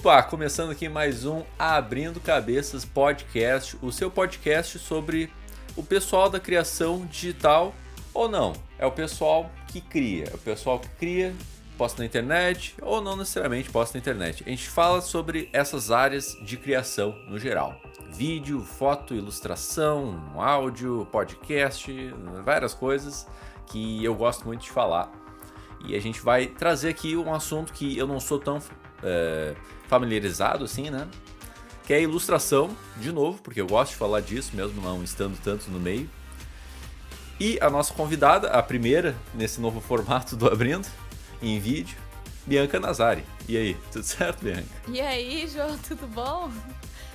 Opa, começando aqui mais um Abrindo Cabeças Podcast, o seu podcast sobre o pessoal da criação digital ou não. É o pessoal que cria, é o pessoal que cria, posta na internet ou não necessariamente posta na internet. A gente fala sobre essas áreas de criação no geral. Vídeo, foto, ilustração, áudio, podcast, várias coisas que eu gosto muito de falar. E a gente vai trazer aqui um assunto que eu não sou tão é, familiarizado assim, né? Que é a ilustração, de novo, porque eu gosto de falar disso, mesmo não estando tanto no meio. E a nossa convidada, a primeira nesse novo formato do Abrindo, em vídeo, Bianca Nazari. E aí, tudo certo, Bianca? E aí, João, tudo bom?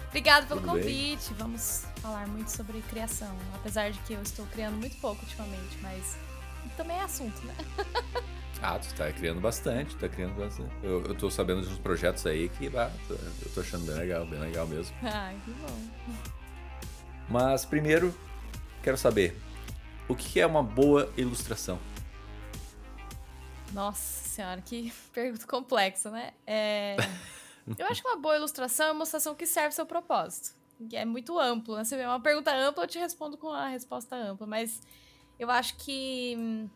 Obrigado pelo tudo convite. Bem? Vamos falar muito sobre criação, apesar de que eu estou criando muito pouco ultimamente, mas também é assunto, né? Ah, tu tá criando bastante, tá criando bastante. Eu, eu tô sabendo de uns projetos aí que ah, eu tô achando bem legal, bem legal mesmo. Ai, que bom. Mas primeiro, quero saber, o que é uma boa ilustração? Nossa senhora, que pergunta complexa, né? É... eu acho que uma boa ilustração é uma ilustração que serve seu propósito. Que é muito amplo, né? Se vê uma pergunta ampla, eu te respondo com a resposta ampla, mas eu acho que hum,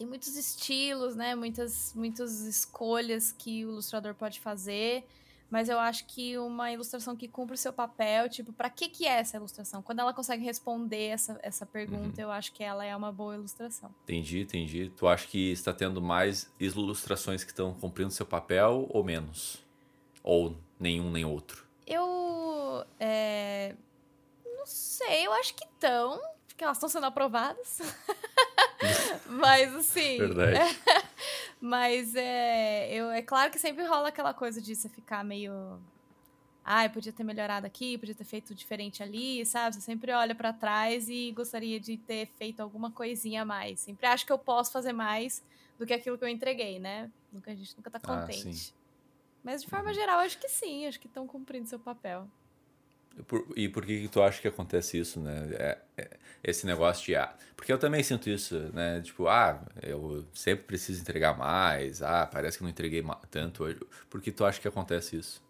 tem muitos estilos, né? Muitas, muitas escolhas que o ilustrador pode fazer. Mas eu acho que uma ilustração que cumpre o seu papel, tipo, para que que é essa ilustração? Quando ela consegue responder essa, essa pergunta, uhum. eu acho que ela é uma boa ilustração. Entendi, entendi. Tu acha que está tendo mais ilustrações que estão cumprindo seu papel ou menos? Ou nenhum nem outro? Eu. É... Não sei, eu acho que estão, porque elas estão sendo aprovadas. mas assim. Verdade. É, mas é, eu, é claro que sempre rola aquela coisa de você ficar meio. Ai, ah, podia ter melhorado aqui, podia ter feito diferente ali, sabe? Você sempre olha para trás e gostaria de ter feito alguma coisinha a mais. Sempre acho que eu posso fazer mais do que aquilo que eu entreguei, né? Nunca, a gente nunca tá ah, contente. Ah, Mas de forma uhum. geral, acho que sim, acho que estão cumprindo seu papel. Por, e por que, que tu acha que acontece isso, né? É, é, esse negócio de ah, porque eu também sinto isso, né? Tipo, ah, eu sempre preciso entregar mais, ah, parece que não entreguei tanto hoje. Por que tu acha que acontece isso?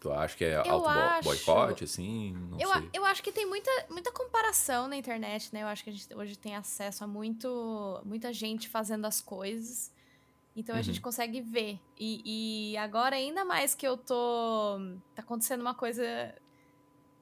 Tu acha que é auto boicote, assim? Não eu, sei. eu acho que tem muita, muita comparação na internet, né? Eu acho que a gente hoje tem acesso a muito, muita gente fazendo as coisas. Então a uhum. gente consegue ver. E, e agora, ainda mais que eu tô. Tá acontecendo uma coisa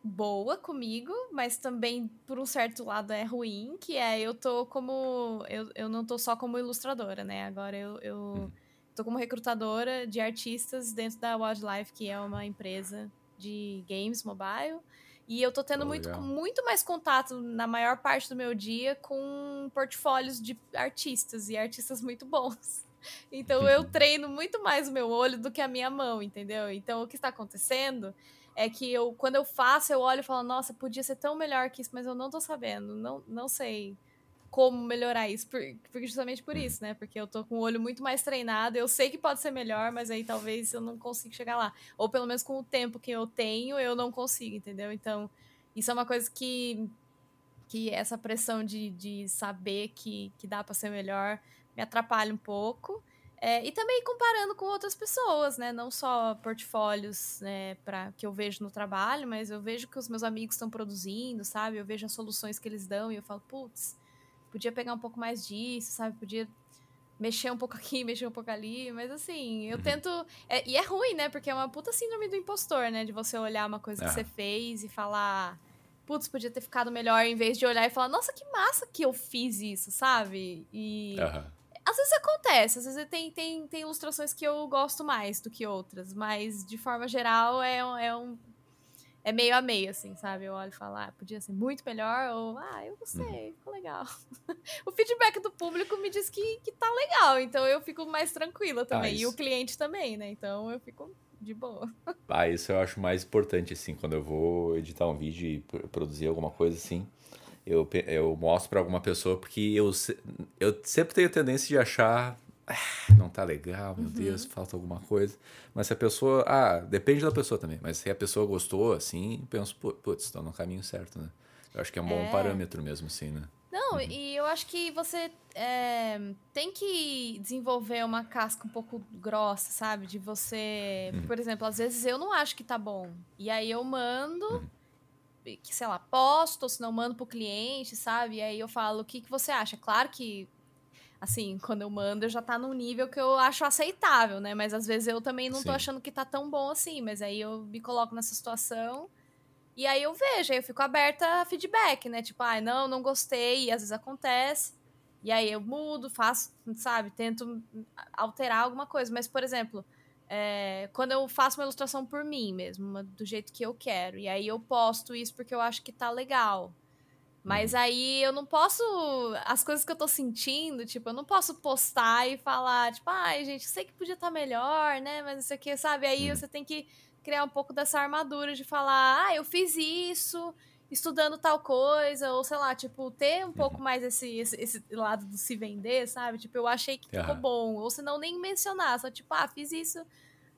boa comigo, mas também por um certo lado é ruim, que é eu tô como. Eu, eu não tô só como ilustradora, né? Agora eu, eu hum. tô como recrutadora de artistas dentro da Wildlife, que é uma empresa de games mobile. E eu tô tendo oh, muito, muito mais contato na maior parte do meu dia com portfólios de artistas e artistas muito bons. Então eu treino muito mais o meu olho do que a minha mão, entendeu? Então o que está acontecendo é que eu, quando eu faço, eu olho e falo, nossa, podia ser tão melhor que isso, mas eu não tô sabendo, não, não sei como melhorar isso, porque justamente por isso, né? Porque eu tô com o olho muito mais treinado, eu sei que pode ser melhor, mas aí talvez eu não consiga chegar lá. Ou pelo menos com o tempo que eu tenho, eu não consigo, entendeu? Então, isso é uma coisa que, que essa pressão de, de saber que, que dá para ser melhor me atrapalha um pouco. É, e também comparando com outras pessoas, né? Não só portfólios né, pra, que eu vejo no trabalho, mas eu vejo que os meus amigos estão produzindo, sabe? Eu vejo as soluções que eles dão e eu falo, putz, podia pegar um pouco mais disso, sabe? Podia mexer um pouco aqui, mexer um pouco ali, mas assim, eu uhum. tento. É, e é ruim, né? Porque é uma puta síndrome do impostor, né? De você olhar uma coisa que você fez e falar. Putz, podia ter ficado melhor, em vez de olhar e falar, nossa, que massa que eu fiz isso, sabe? E. Uhum às vezes acontece, às vezes tem, tem, tem ilustrações que eu gosto mais do que outras, mas de forma geral é, é um. É meio a meio, assim, sabe? Eu olho e falo, ah, podia ser muito melhor, ou, ah, eu gostei, uhum. ficou legal. o feedback do público me diz que, que tá legal, então eu fico mais tranquila também. Ah, e o cliente também, né? Então eu fico de boa. Ah, isso eu acho mais importante, assim, quando eu vou editar um vídeo e produzir alguma coisa assim eu, eu mostro para alguma pessoa porque eu, eu sempre tenho tendência de achar ah, não tá legal, meu uhum. Deus, falta alguma coisa. Mas se a pessoa. Ah, depende da pessoa também. Mas se a pessoa gostou, assim, penso, putz, estou no caminho certo, né? Eu acho que é um bom é. parâmetro mesmo, assim, né? Não, uhum. e eu acho que você é, tem que desenvolver uma casca um pouco grossa, sabe? De você. Uhum. Por exemplo, às vezes eu não acho que tá bom. E aí eu mando. Que, sei lá, posto, ou se não mando pro cliente, sabe? E aí eu falo, o que, que você acha? Claro que assim, quando eu mando, já tá num nível que eu acho aceitável, né? Mas às vezes eu também não Sim. tô achando que tá tão bom assim, mas aí eu me coloco nessa situação e aí eu vejo, aí eu fico aberta a feedback, né? Tipo, ai, ah, não, não gostei, e às vezes acontece. E aí eu mudo, faço, sabe, tento alterar alguma coisa. Mas, por exemplo, é, quando eu faço uma ilustração por mim mesmo, do jeito que eu quero, e aí eu posto isso porque eu acho que tá legal. Mas uhum. aí eu não posso. As coisas que eu tô sentindo, tipo, eu não posso postar e falar, tipo, ai, gente, sei que podia estar tá melhor, né? Mas isso aqui, sabe? Aí uhum. você tem que criar um pouco dessa armadura de falar, ah, eu fiz isso estudando tal coisa, ou sei lá, tipo, ter um pouco uhum. mais esse, esse, esse, lado do se vender, sabe? Tipo, eu achei que ficou bom, ou se não nem mencionar, só tipo, ah, fiz isso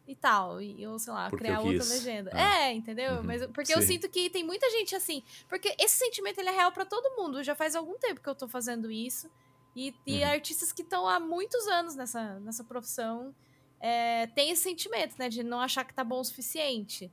e tal, e ou sei lá, porque criar outra legenda. É, é entendeu? Uhum. Mas porque Sim. eu sinto que tem muita gente assim, porque esse sentimento ele é real para todo mundo, já faz algum tempo que eu tô fazendo isso. E, e uhum. artistas que estão há muitos anos nessa, nessa profissão é, tem esse sentimento, né? De não achar que tá bom o suficiente.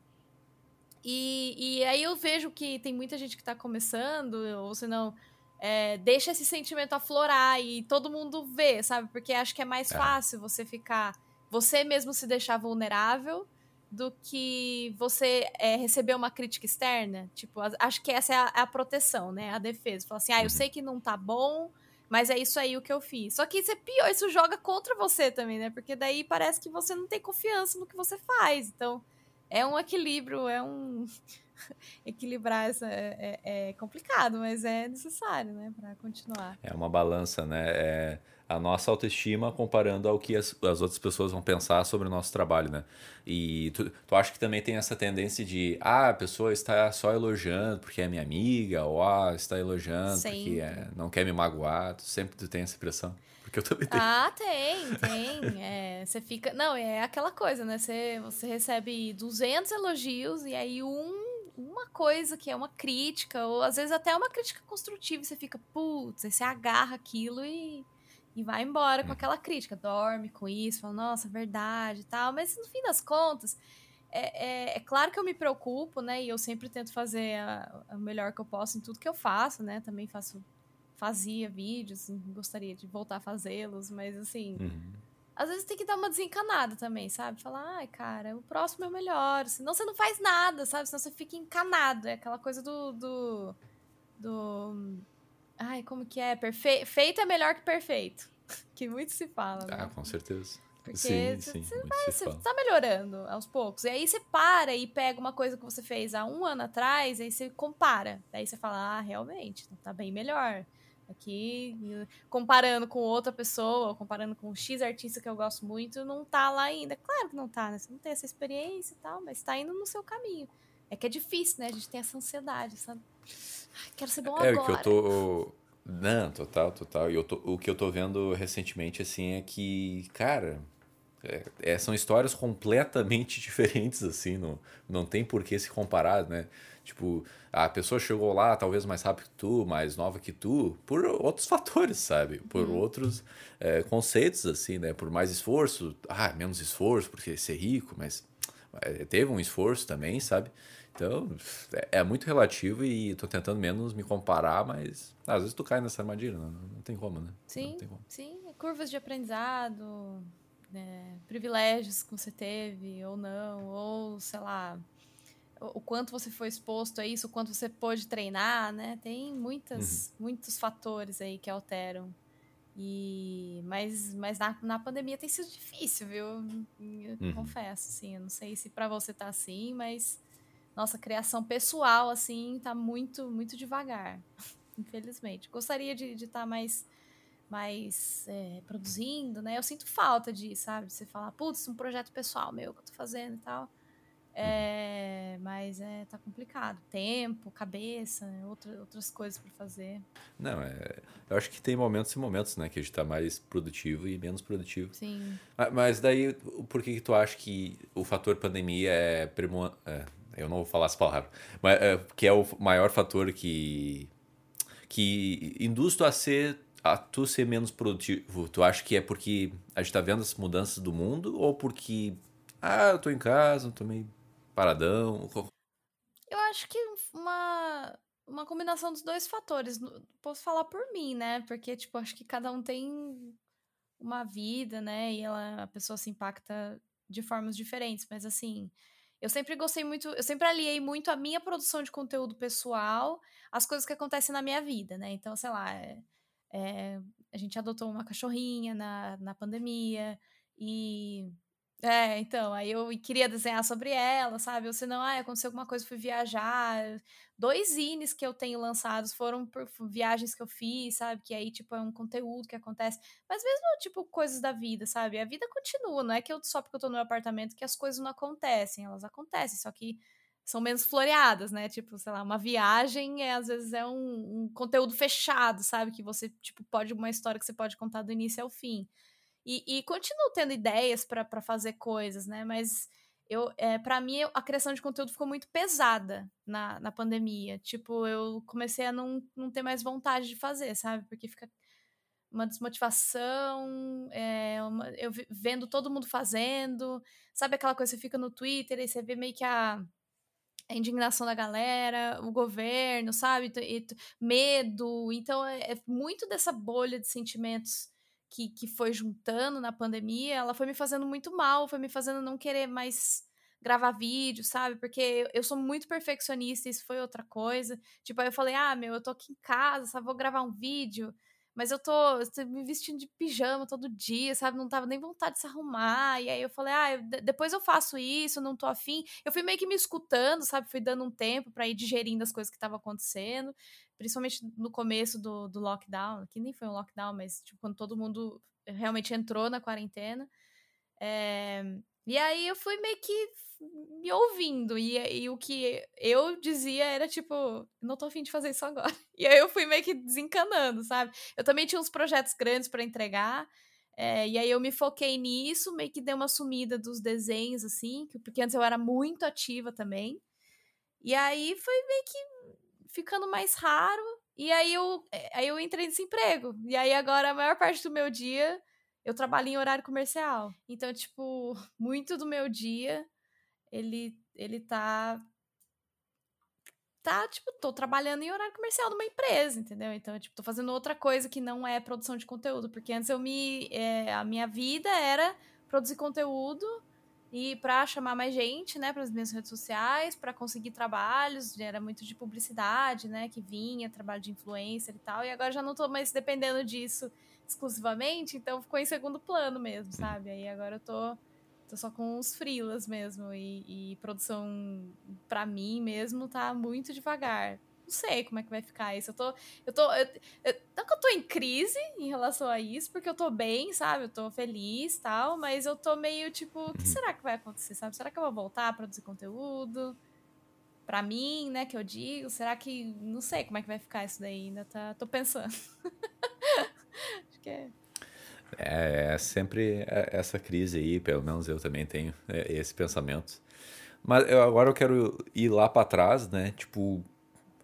E, e aí eu vejo que tem muita gente que tá começando, ou se não, é, deixa esse sentimento aflorar e todo mundo vê, sabe? Porque acho que é mais é. fácil você ficar. Você mesmo se deixar vulnerável do que você é, receber uma crítica externa. Tipo, acho que essa é a, é a proteção, né? A defesa. Falar assim, ah, eu uhum. sei que não tá bom, mas é isso aí o que eu fiz. Só que isso é pior, isso joga contra você também, né? Porque daí parece que você não tem confiança no que você faz. Então, é um equilíbrio, é um. Equilibrar essa é, é, é, complicado, mas é necessário, né? Para continuar. É uma balança, né? É a nossa autoestima comparando ao que as, as outras pessoas vão pensar sobre o nosso trabalho, né? E tu, tu acha que também tem essa tendência de, ah, a pessoa está só elogiando porque é minha amiga, ou ah, está elogiando sempre. porque é, não quer me magoar. Tu sempre tu tem essa impressão? Porque eu também tenho. Ah, tem, tem. É, você fica... Não, é aquela coisa, né? Você, você recebe 200 elogios e aí um uma coisa que é uma crítica, ou às vezes até uma crítica construtiva, você fica, putz, você agarra aquilo e e vai embora com uhum. aquela crítica, dorme com isso, fala, nossa, verdade e tal. Mas no fim das contas, é, é, é, claro que eu me preocupo, né? E eu sempre tento fazer o melhor que eu posso em tudo que eu faço, né? Também faço, fazia vídeos, gostaria de voltar a fazê-los, mas assim. Uhum. Às vezes tem que dar uma desencanada também, sabe? Falar, ai, cara, o próximo é o melhor. Senão você não faz nada, sabe? Senão você fica encanado. É aquela coisa do. do, do Ai, como que é? Perfe... Feito é melhor que perfeito. que muito se fala. Ah, né? com certeza. Porque sim, sim, você, vai, você tá melhorando aos poucos. E aí você para e pega uma coisa que você fez há um ano atrás, aí você compara. Aí você fala, ah, realmente, tá bem melhor. Aqui, comparando com outra pessoa, comparando com um X artista que eu gosto muito, não tá lá ainda. Claro que não tá, né? Você não tem essa experiência e tal, mas tá indo no seu caminho. É que é difícil, né? A gente tem essa ansiedade, sabe? Quero ser bom é, agora. É o que eu tô. Não, total, total. E eu tô, o que eu tô vendo recentemente, assim, é que, cara, é, é, são histórias completamente diferentes, assim, não, não tem por que se comparar, né? Tipo, a pessoa chegou lá, talvez mais rápido que tu, mais nova que tu, por outros fatores, sabe? Por uhum. outros é, conceitos, assim, né? Por mais esforço, ah, menos esforço, porque ser rico, mas é, teve um esforço também, sabe? Então, é, é muito relativo e tô tentando menos me comparar, mas às vezes tu cai nessa armadilha, não, não tem como, né? Sim, como. sim. Curvas de aprendizado, né? privilégios que você teve ou não, ou sei lá, o, quanto você foi exposto a isso, o quanto você pôde treinar, né? Tem muitas, uhum. muitos fatores aí que alteram. E, mas mas na, na pandemia tem sido difícil, viu? Eu uhum. confesso, assim. Eu não sei se para você tá assim, mas nossa criação pessoal, assim, tá muito, muito devagar, infelizmente. Gostaria de estar tá mais, mais é, produzindo, né? Eu sinto falta disso, sabe? Você falar, putz, um projeto pessoal meu que eu tô fazendo e tal. É, mas é, tá complicado. Tempo, cabeça, outra, outras coisas para fazer. Não, é, eu acho que tem momentos e momentos, né? Que a gente tá mais produtivo e menos produtivo. Sim. Mas daí, por que, que tu acha que o fator pandemia é, primo, é eu não vou falar as palavras, mas é, que é o maior fator que que induz tu a ser a tu ser menos produtivo? Tu acha que é porque a gente tá vendo as mudanças do mundo ou porque ah, eu tô em casa, tô meio paradão? Eu acho que uma uma combinação dos dois fatores. Posso falar por mim, né? Porque tipo, acho que cada um tem uma vida, né? E ela, a pessoa se impacta de formas diferentes, mas assim, eu sempre gostei muito, eu sempre aliei muito a minha produção de conteúdo pessoal às coisas que acontecem na minha vida, né? Então, sei lá, é, é, a gente adotou uma cachorrinha na, na pandemia e é, então, aí eu queria desenhar sobre ela, sabe? Ou se não, ah, aconteceu alguma coisa, fui viajar. Dois zines que eu tenho lançados foram por viagens que eu fiz, sabe? Que aí, tipo, é um conteúdo que acontece. Mas mesmo, tipo, coisas da vida, sabe? A vida continua, não é que eu só porque eu tô no meu apartamento que as coisas não acontecem, elas acontecem, só que são menos floreadas, né? Tipo, sei lá, uma viagem é, às vezes é um, um conteúdo fechado, sabe? Que você, tipo, pode, uma história que você pode contar do início ao fim. E, e continuo tendo ideias para fazer coisas, né? Mas eu, é, para mim, a criação de conteúdo ficou muito pesada na, na pandemia. Tipo, eu comecei a não, não ter mais vontade de fazer, sabe? Porque fica uma desmotivação, é, uma, eu vendo todo mundo fazendo, sabe aquela coisa, você fica no Twitter e você vê meio que a, a indignação da galera, o governo, sabe? E, medo. Então, é, é muito dessa bolha de sentimentos que, que foi juntando na pandemia, ela foi me fazendo muito mal, foi me fazendo não querer mais gravar vídeo, sabe? Porque eu sou muito perfeccionista, isso foi outra coisa. Tipo, aí eu falei, ah, meu, eu tô aqui em casa, só vou gravar um vídeo, mas eu tô, tô me vestindo de pijama todo dia, sabe? Não tava nem vontade de se arrumar. E aí eu falei, ah, eu, depois eu faço isso, não tô afim. Eu fui meio que me escutando, sabe? Fui dando um tempo para ir digerindo as coisas que estavam acontecendo principalmente no começo do, do lockdown, que nem foi um lockdown, mas tipo, quando todo mundo realmente entrou na quarentena. É, e aí eu fui meio que me ouvindo, e, e, o que eu dizia era tipo, não tô afim de fazer isso agora. E aí eu fui meio que desencanando, sabe? Eu também tinha uns projetos grandes para entregar, é, e aí eu me foquei nisso, meio que dei uma sumida dos desenhos, assim, porque antes eu era muito ativa também. E aí foi meio que ficando mais raro. E aí eu, eh, aí eu entrei nesse emprego. E aí agora a maior parte do meu dia eu trabalho em horário comercial. Então, tipo, muito do meu dia ele ele tá tá, tipo, tô trabalhando em horário comercial numa empresa, entendeu? Então, tipo, tô fazendo outra coisa que não é produção de conteúdo, porque antes eu me é, a minha vida era produzir conteúdo e para chamar mais gente, né, para as minhas redes sociais, para conseguir trabalhos, era muito de publicidade, né, que vinha, trabalho de influencer e tal, e agora já não estou mais dependendo disso exclusivamente, então ficou em segundo plano mesmo, sabe? Aí agora eu tô, tô só com os frilas mesmo e, e produção para mim mesmo tá muito devagar não sei como é que vai ficar isso. Eu tô. Eu tô. Eu, eu, não que eu tô em crise em relação a isso, porque eu tô bem, sabe? Eu tô feliz tal, mas eu tô meio tipo, o que uhum. será que vai acontecer, sabe? Será que eu vou voltar a produzir conteúdo? Pra mim, né, que eu digo, será que. Não sei como é que vai ficar isso daí, ainda tá. Tô pensando. Acho que é. É, é sempre é, essa crise aí, pelo menos eu também tenho é, esse pensamento. Mas eu, agora eu quero ir lá para trás, né? Tipo,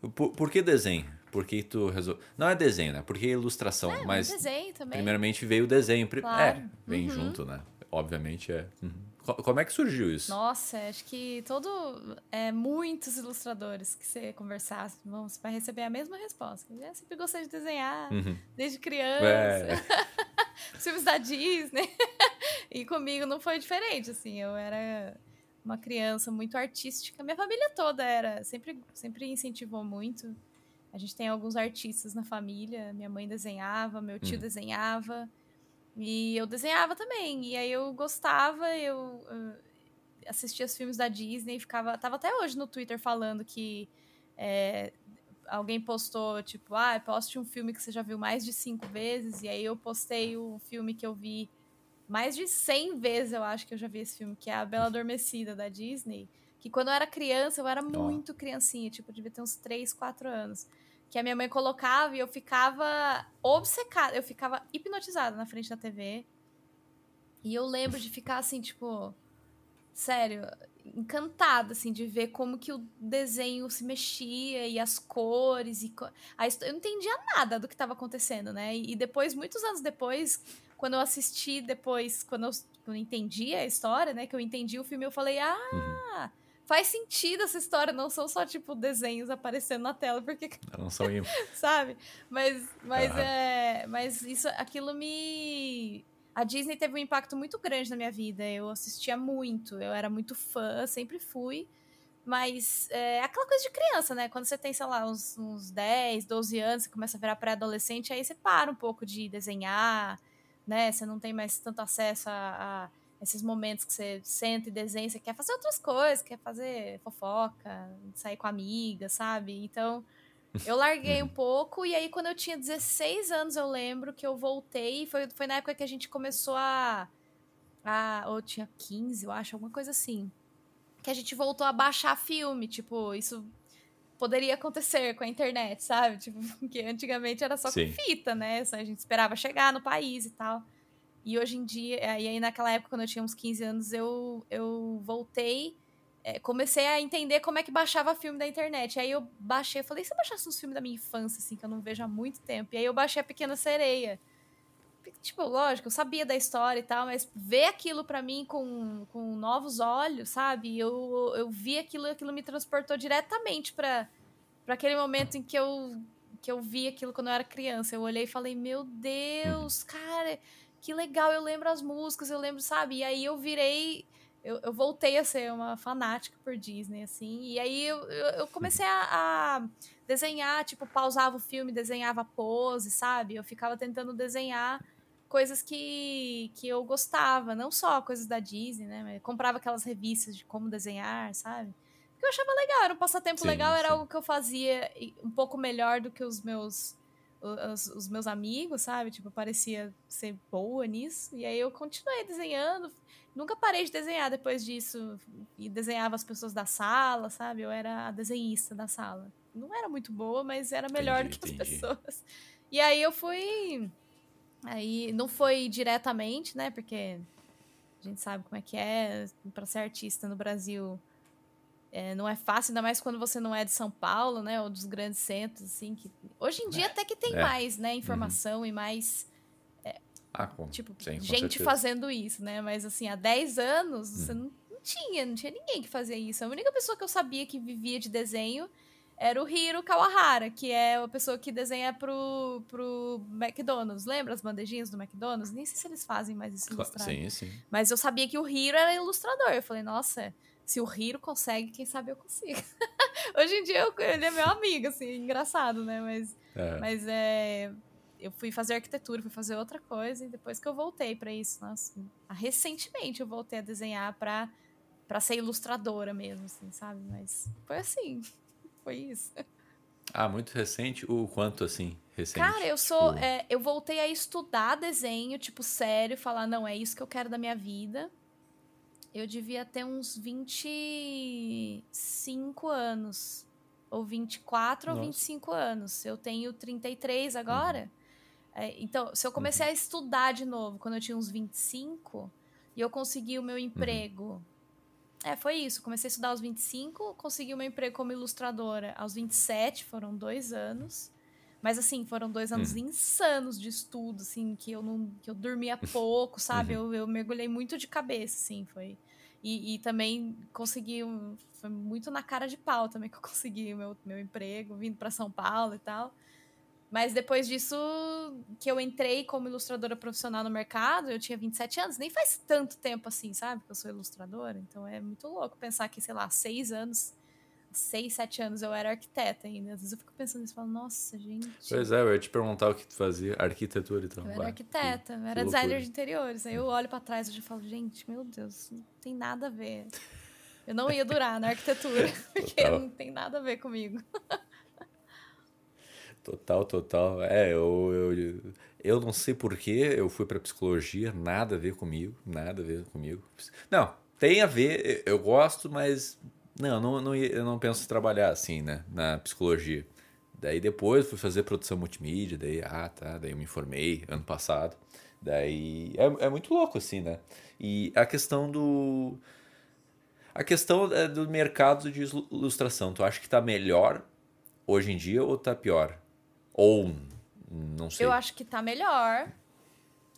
por, por que desenho? Por que tu resolve... Não é desenho, né? Porque ilustração, é, mas... desenho também. Primeiramente veio o desenho. Claro. É, vem uhum. junto, né? Obviamente é... Uhum. Como é que surgiu isso? Nossa, acho que todo... É, muitos ilustradores que você conversasse, vamos, vai receber a mesma resposta. Eu sempre gostei de desenhar, uhum. desde criança. É. Filmes da Disney. e comigo não foi diferente, assim. Eu era uma criança muito artística. Minha família toda era, sempre, sempre incentivou muito. A gente tem alguns artistas na família. Minha mãe desenhava, meu tio hum. desenhava. E eu desenhava também. E aí eu gostava, eu, eu assistia os filmes da Disney, ficava. Tava até hoje no Twitter falando que é, alguém postou, tipo, ah, poste um filme que você já viu mais de cinco vezes. E aí eu postei o filme que eu vi mais de 100 vezes eu acho que eu já vi esse filme, que é A Bela Adormecida, da Disney. Que quando eu era criança, eu era muito criancinha, tipo, devia ter uns 3, 4 anos. Que a minha mãe colocava e eu ficava obcecada, eu ficava hipnotizada na frente da TV. E eu lembro de ficar assim, tipo, sério, encantada, assim, de ver como que o desenho se mexia e as cores e... A eu não entendia nada do que estava acontecendo, né? E depois, muitos anos depois, quando eu assisti depois, quando eu, quando eu entendi a história, né? Que eu entendi o filme, eu falei, ah... Uhum. Faz sentido essa história, não são só, tipo, desenhos aparecendo na tela, porque. Não são Sabe? Mas, mas, uhum. é, mas isso, aquilo me a Disney teve um impacto muito grande na minha vida. Eu assistia muito, eu era muito fã, sempre fui. Mas é aquela coisa de criança, né? Quando você tem, sei lá, uns, uns 10, 12 anos, você começa a virar pré-adolescente, aí você para um pouco de desenhar, né? Você não tem mais tanto acesso a, a esses momentos que você senta e desenha, você quer fazer outras coisas, quer fazer fofoca, sair com amiga, sabe? Então, eu larguei um pouco, e aí quando eu tinha 16 anos, eu lembro que eu voltei. Foi, foi na época que a gente começou a. a ou tinha 15, eu acho, alguma coisa assim. Que a gente voltou a baixar filme. Tipo, isso poderia acontecer com a internet, sabe? Tipo, porque antigamente era só Sim. com fita, né? A gente esperava chegar no país e tal. E hoje em dia, e aí naquela época, quando eu tinha uns 15 anos, eu, eu voltei é, comecei a entender como é que baixava filme da internet. Aí eu baixei, eu falei, se eu baixasse uns filmes da minha infância, assim, que eu não vejo há muito tempo. E aí eu baixei a Pequena Sereia. Tipo, lógico, eu sabia da história e tal, mas ver aquilo para mim com, com novos olhos, sabe? Eu, eu vi aquilo e aquilo me transportou diretamente para aquele momento em que eu, que eu vi aquilo quando eu era criança. Eu olhei e falei, meu Deus, cara, que legal, eu lembro as músicas, eu lembro, sabe? E aí eu virei eu, eu, voltei a ser uma fanática por Disney, assim. E aí eu, eu comecei a, a, desenhar, tipo, pausava o filme, desenhava pose, sabe? Eu ficava tentando desenhar coisas que, que eu gostava, não só coisas da Disney, né? Mas comprava aquelas revistas de como desenhar, sabe? Porque eu achava legal, era um passatempo sim, legal, era sim. algo que eu fazia um pouco melhor do que os meus os, os, meus amigos, sabe? Tipo, parecia ser boa nisso. E aí eu continuei desenhando, Nunca parei de desenhar depois disso. E desenhava as pessoas da sala, sabe? Eu era a desenhista da sala. Não era muito boa, mas era melhor entendi, do que as entendi. pessoas. E aí eu fui. Aí não foi diretamente, né? Porque a gente sabe como é que é. Para ser artista no Brasil é, não é fácil, ainda mais quando você não é de São Paulo, né? Ou dos grandes centros, assim. Que... Hoje em dia é, até que tem é. mais, né? Informação uhum. e mais ah, com, tipo, sim, gente certeza. fazendo isso, né? Mas assim, há 10 anos hum. você não, não, tinha, não tinha ninguém que fazia isso. A única pessoa que eu sabia que vivia de desenho era o Hiro Kawahara, que é a pessoa que desenha pro, pro McDonald's. Lembra as bandejinhas do McDonald's? Nem sei se eles fazem mais isso ilustrado. Sim, sim. Mas eu sabia que o Hiro era ilustrador. Eu falei, nossa, se o Hiro consegue, quem sabe eu consigo. Hoje em dia eu, ele é meu amigo, assim, engraçado, né? Mas é. Mas é eu fui fazer arquitetura, fui fazer outra coisa, e depois que eu voltei para isso, nossa, recentemente eu voltei a desenhar para para ser ilustradora mesmo, assim, sabe? Mas foi assim, foi isso. Ah, muito recente? O quanto assim, recente? Cara, eu sou. Tipo... É, eu voltei a estudar desenho, tipo, sério, falar, não, é isso que eu quero da minha vida. Eu devia ter uns 25 anos. Ou 24 Nossa. ou 25 anos. Eu tenho 33 agora. Uhum. É, então, se eu comecei uhum. a estudar de novo quando eu tinha uns 25 e eu consegui o meu uhum. emprego. Uhum. É, foi isso. Comecei a estudar aos 25, consegui o meu emprego como ilustradora aos 27, foram dois anos. Mas assim, foram dois anos uhum. insanos de estudo, assim, que eu não. que eu dormia pouco, sabe? Uhum. Eu, eu mergulhei muito de cabeça, assim, foi. E, e, também consegui. Foi muito na cara de pau também que eu consegui o meu, meu emprego, vindo para São Paulo e tal. Mas depois disso, que eu entrei como ilustradora profissional no mercado, eu tinha 27 anos. Nem faz tanto tempo assim, sabe? Que eu sou ilustradora. Então é muito louco pensar que, sei lá, seis anos, seis, sete anos eu era arquiteta ainda. Às vezes eu fico pensando nisso e falo, nossa, gente. Pois é, eu ia te perguntar o que tu fazia, arquitetura então. Eu era arquiteta, eu era designer de interiores. Aí eu olho para trás e já falo, gente, meu Deus, não tem nada a ver. Eu não ia durar na arquitetura, porque não tem nada a ver comigo. Total, total. É, eu, eu, eu não sei porquê eu fui para psicologia, nada a ver comigo, nada a ver comigo. Não, tem a ver, eu gosto, mas não, não, não eu não penso em trabalhar assim, né, na psicologia. Daí depois fui fazer produção multimídia, daí, ah, tá, daí eu me informei ano passado. Daí é, é muito louco assim, né? E a questão do A questão é, do mercado de ilustração, tu acha que tá melhor hoje em dia ou tá pior? Ou não sei. Eu acho que tá melhor.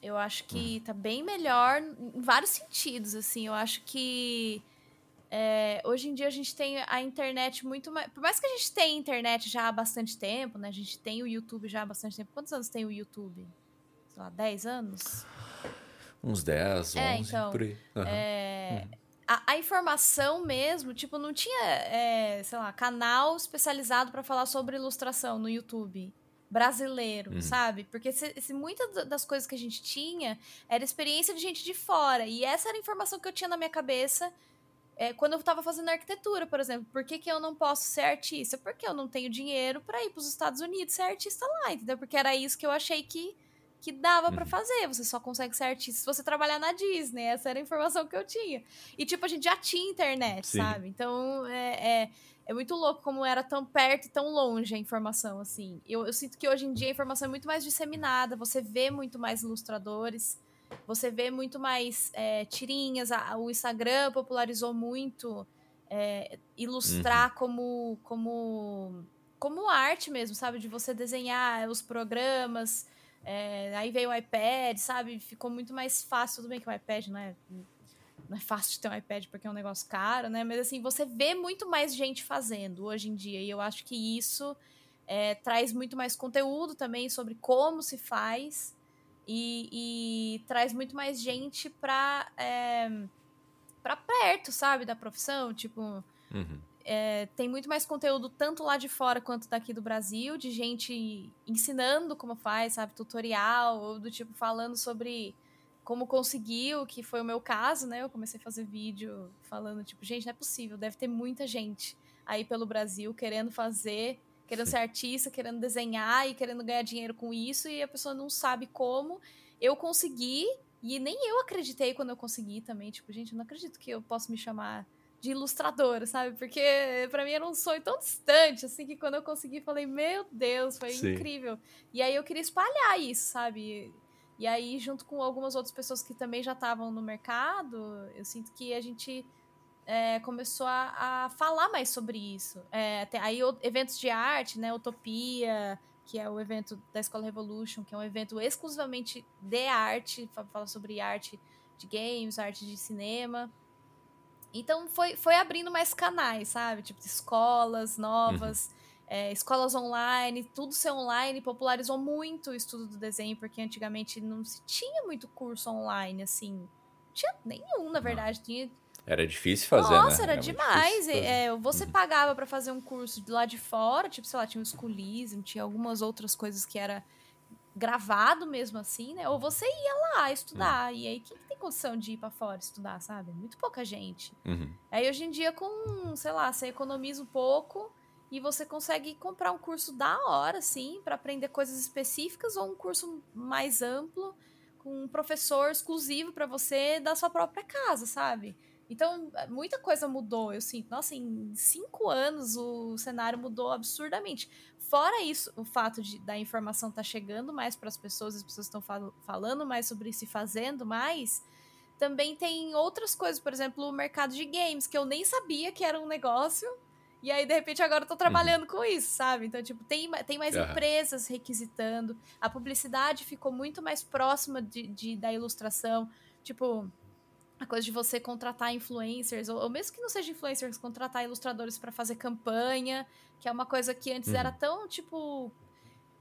Eu acho que hum. tá bem melhor em vários sentidos, assim. Eu acho que é, hoje em dia a gente tem a internet muito mais. Por mais que a gente tenha internet já há bastante tempo, né? A gente tem o YouTube já há bastante tempo. Quantos anos tem o YouTube? Sei lá, 10 anos? Uns 10, 11, é, então, por aí. Uhum. É, uhum. a, a, informação mesmo, tipo, não tinha, é, sei lá, canal especializado para falar sobre ilustração no YouTube brasileiro, uhum. sabe? Porque se, se muitas das coisas que a gente tinha era experiência de gente de fora. E essa era a informação que eu tinha na minha cabeça é, quando eu estava fazendo arquitetura, por exemplo, por que, que eu não posso ser artista? Porque eu não tenho dinheiro para ir para os Estados Unidos ser artista lá, entendeu? Porque era isso que eu achei que, que dava uhum. para fazer. Você só consegue ser artista se você trabalhar na Disney. Essa era a informação que eu tinha. E, tipo, a gente já tinha internet, Sim. sabe? Então, é, é, é, muito louco como era tão perto e tão longe a informação, assim. Eu, eu sinto que hoje em dia a informação é muito mais disseminada, você vê muito mais ilustradores. Você vê muito mais é, tirinhas, a, o Instagram popularizou muito é, ilustrar uhum. como, como, como arte mesmo, sabe? De você desenhar os programas. É, aí veio o iPad, sabe? Ficou muito mais fácil. Tudo bem que o iPad não é, não é fácil de ter um iPad porque é um negócio caro, né? Mas assim, você vê muito mais gente fazendo hoje em dia. E eu acho que isso é, traz muito mais conteúdo também sobre como se faz. E, e traz muito mais gente pra, é, pra perto, sabe, da profissão. Tipo, uhum. é, tem muito mais conteúdo tanto lá de fora quanto daqui do Brasil, de gente ensinando como faz, sabe, tutorial, ou do tipo falando sobre como conseguiu, que foi o meu caso, né? Eu comecei a fazer vídeo falando, tipo, gente, não é possível, deve ter muita gente aí pelo Brasil querendo fazer querendo ser artista, querendo desenhar e querendo ganhar dinheiro com isso, e a pessoa não sabe como. Eu consegui, e nem eu acreditei quando eu consegui também. Tipo, gente, eu não acredito que eu posso me chamar de ilustradora, sabe? Porque para mim era um sonho tão distante, assim, que quando eu consegui, falei, meu Deus, foi Sim. incrível. E aí eu queria espalhar isso, sabe? E aí, junto com algumas outras pessoas que também já estavam no mercado, eu sinto que a gente é, começou a, a, falar mais sobre isso. É, aí eventos de arte, né? Utopia, que é o evento da Escola Revolution, que é um evento exclusivamente de arte, fala sobre arte de games, arte de cinema. Então foi, foi abrindo mais canais, sabe? Tipo, escolas novas, uhum. É, escolas online, tudo ser online popularizou muito o estudo do desenho, porque antigamente não se tinha muito curso online, assim. Não tinha nenhum, na verdade. Tinha era difícil fazer, Nossa, né? Nossa, era, era demais. É, você uhum. pagava para fazer um curso de lá de fora, tipo, sei lá, tinha o Schoolism, tinha algumas outras coisas que era gravado mesmo assim, né? Ou você ia lá estudar. Uhum. E aí, quem tem condição de ir para fora estudar, sabe? Muito pouca gente. Uhum. Aí, hoje em dia, com, sei lá, você economiza um pouco e você consegue comprar um curso da hora, assim, para aprender coisas específicas ou um curso mais amplo com um professor exclusivo para você da sua própria casa, sabe? Então, muita coisa mudou, eu sinto. Nossa, em cinco anos o cenário mudou absurdamente. Fora isso, o fato de da informação estar tá chegando mais para as pessoas, as pessoas estão fal falando mais sobre se fazendo mais. Também tem outras coisas, por exemplo, o mercado de games, que eu nem sabia que era um negócio. E aí, de repente, agora eu tô trabalhando uhum. com isso, sabe? Então, tipo, tem, tem mais uhum. empresas requisitando. A publicidade ficou muito mais próxima de, de da ilustração. Tipo, a coisa de você contratar influencers, ou, ou, mesmo que não seja influencers, contratar ilustradores para fazer campanha, que é uma coisa que antes uhum. era tão, tipo.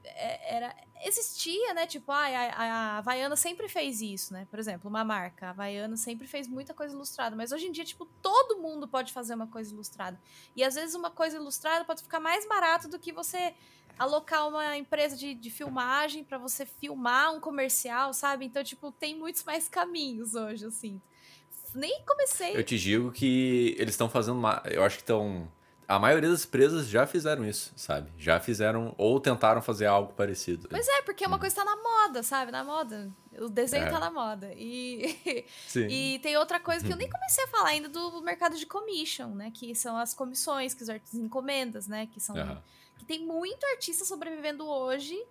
É, era, existia, né? Tipo, ah, a, a Havaiana sempre fez isso, né? Por exemplo, uma marca. A Havaiana sempre fez muita coisa ilustrada, mas hoje em dia, tipo, todo mundo pode fazer uma coisa ilustrada. E às vezes uma coisa ilustrada pode ficar mais barato do que você alocar uma empresa de, de filmagem para você filmar um comercial, sabe? Então, tipo, tem muitos mais caminhos hoje, assim nem comecei. Eu te digo que eles estão fazendo. Uma, eu acho que estão. A maioria das empresas já fizeram isso, sabe? Já fizeram ou tentaram fazer algo parecido. Pois é, porque é uma hum. coisa que tá na moda, sabe? Na moda. O desenho é. tá na moda. E, Sim. e tem outra coisa que eu nem comecei a falar ainda do mercado de commission, né? Que são as comissões, que os artistas encomendas, né? Que são. Uhum. Que tem muito artista sobrevivendo hoje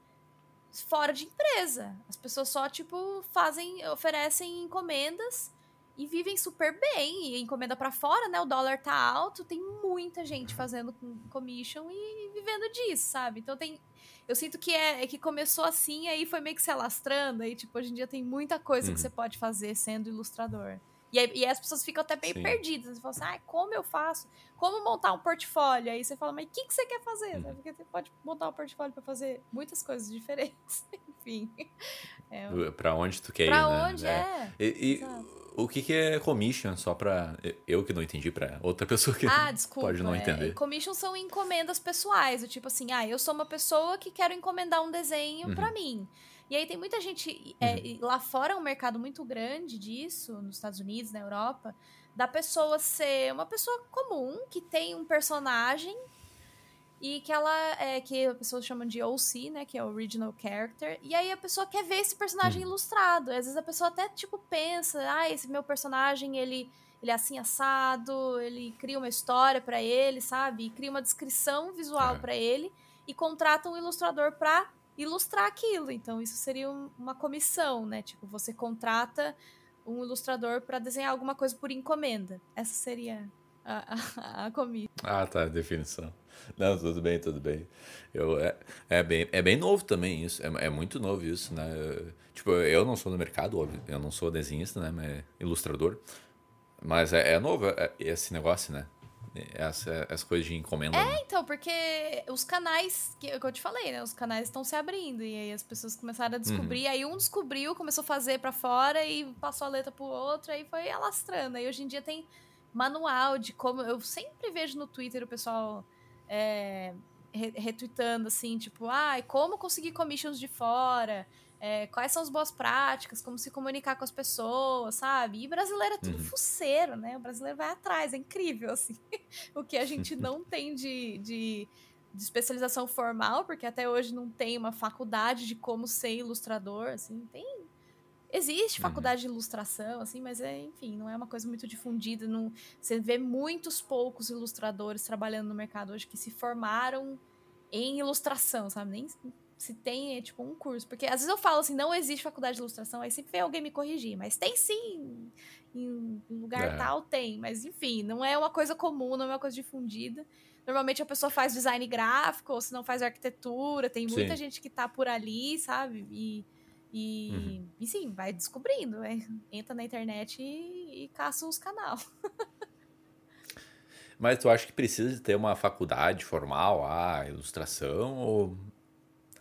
fora de empresa. As pessoas só, tipo, fazem, oferecem encomendas e vivem super bem, e encomenda para fora, né? O dólar tá alto, tem muita gente fazendo commission e vivendo disso, sabe? Então tem eu sinto que é, é que começou assim, aí foi meio que se alastrando, aí tipo, hoje em dia tem muita coisa uhum. que você pode fazer sendo ilustrador. E, aí, e as pessoas ficam até meio Sim. perdidas. Você fala assim, ah, como eu faço? Como montar um portfólio? Aí você fala, mas o que, que você quer fazer? Uhum. Porque você pode montar um portfólio para fazer muitas coisas diferentes. Enfim. É, para onde tu quer pra ir, né? Pra onde é. é. E, e o que, que é commission? Só pra. Eu que não entendi, pra outra pessoa que ah, desculpa, pode não é. entender. Commission são encomendas pessoais. Do tipo assim, ah, eu sou uma pessoa que quero encomendar um desenho uhum. pra mim. E aí tem muita gente. É, uhum. lá fora é um mercado muito grande disso, nos Estados Unidos, na Europa, da pessoa ser uma pessoa comum que tem um personagem e que ela é que as pessoas chamam de OC, né, que é Original Character, e aí a pessoa quer ver esse personagem uhum. ilustrado. Às vezes a pessoa até tipo pensa, ah, esse meu personagem, ele ele é assim assado, ele cria uma história para ele, sabe? E cria uma descrição visual é. para ele e contrata um ilustrador para ilustrar aquilo. Então isso seria uma comissão, né? Tipo, você contrata um ilustrador para desenhar alguma coisa por encomenda. Essa seria a, a, a comissão. Ah, tá, definição. Não, tudo bem, tudo bem. Eu, é, é, bem, é bem novo também isso, é, é muito novo isso, né? Tipo, eu não sou no mercado, óbvio, eu não sou desenhista, né? Mas ilustrador. Mas é, é novo é, esse negócio, né? Essa, essa coisa de encomenda. É, né? então, porque os canais, que, que eu te falei, né? Os canais estão se abrindo e aí as pessoas começaram a descobrir. Uhum. Aí um descobriu, começou a fazer para fora e passou a letra pro outro, aí foi alastrando. Aí hoje em dia tem manual de como. Eu sempre vejo no Twitter o pessoal é, retweetando assim, tipo, ah, como conseguir commissions de fora, é, quais são as boas práticas, como se comunicar com as pessoas, sabe? E brasileiro é tudo uhum. fuceiro, né? O brasileiro vai atrás, é incrível, assim. o que a gente não tem de, de, de, especialização formal, porque até hoje não tem uma faculdade de como ser ilustrador, assim, tem Existe uhum. faculdade uhum. de ilustração, assim, mas é, enfim, não é uma coisa muito difundida. Não, você vê muitos poucos ilustradores trabalhando no mercado hoje que se formaram em ilustração, sabe? Nem se tem, é, tipo, um curso. Porque às vezes eu falo assim, não existe faculdade de ilustração, aí sempre vem alguém me corrigir. Mas tem sim, em lugar é. tal tem. Mas enfim, não é uma coisa comum, não é uma coisa difundida. Normalmente a pessoa faz design gráfico, ou se não faz arquitetura. Tem muita sim. gente que tá por ali, sabe? E e, uhum. e sim, vai descobrindo, né? entra na internet e, e caça os canal. Mas tu acha que precisa ter uma faculdade formal, a ah, ilustração, ou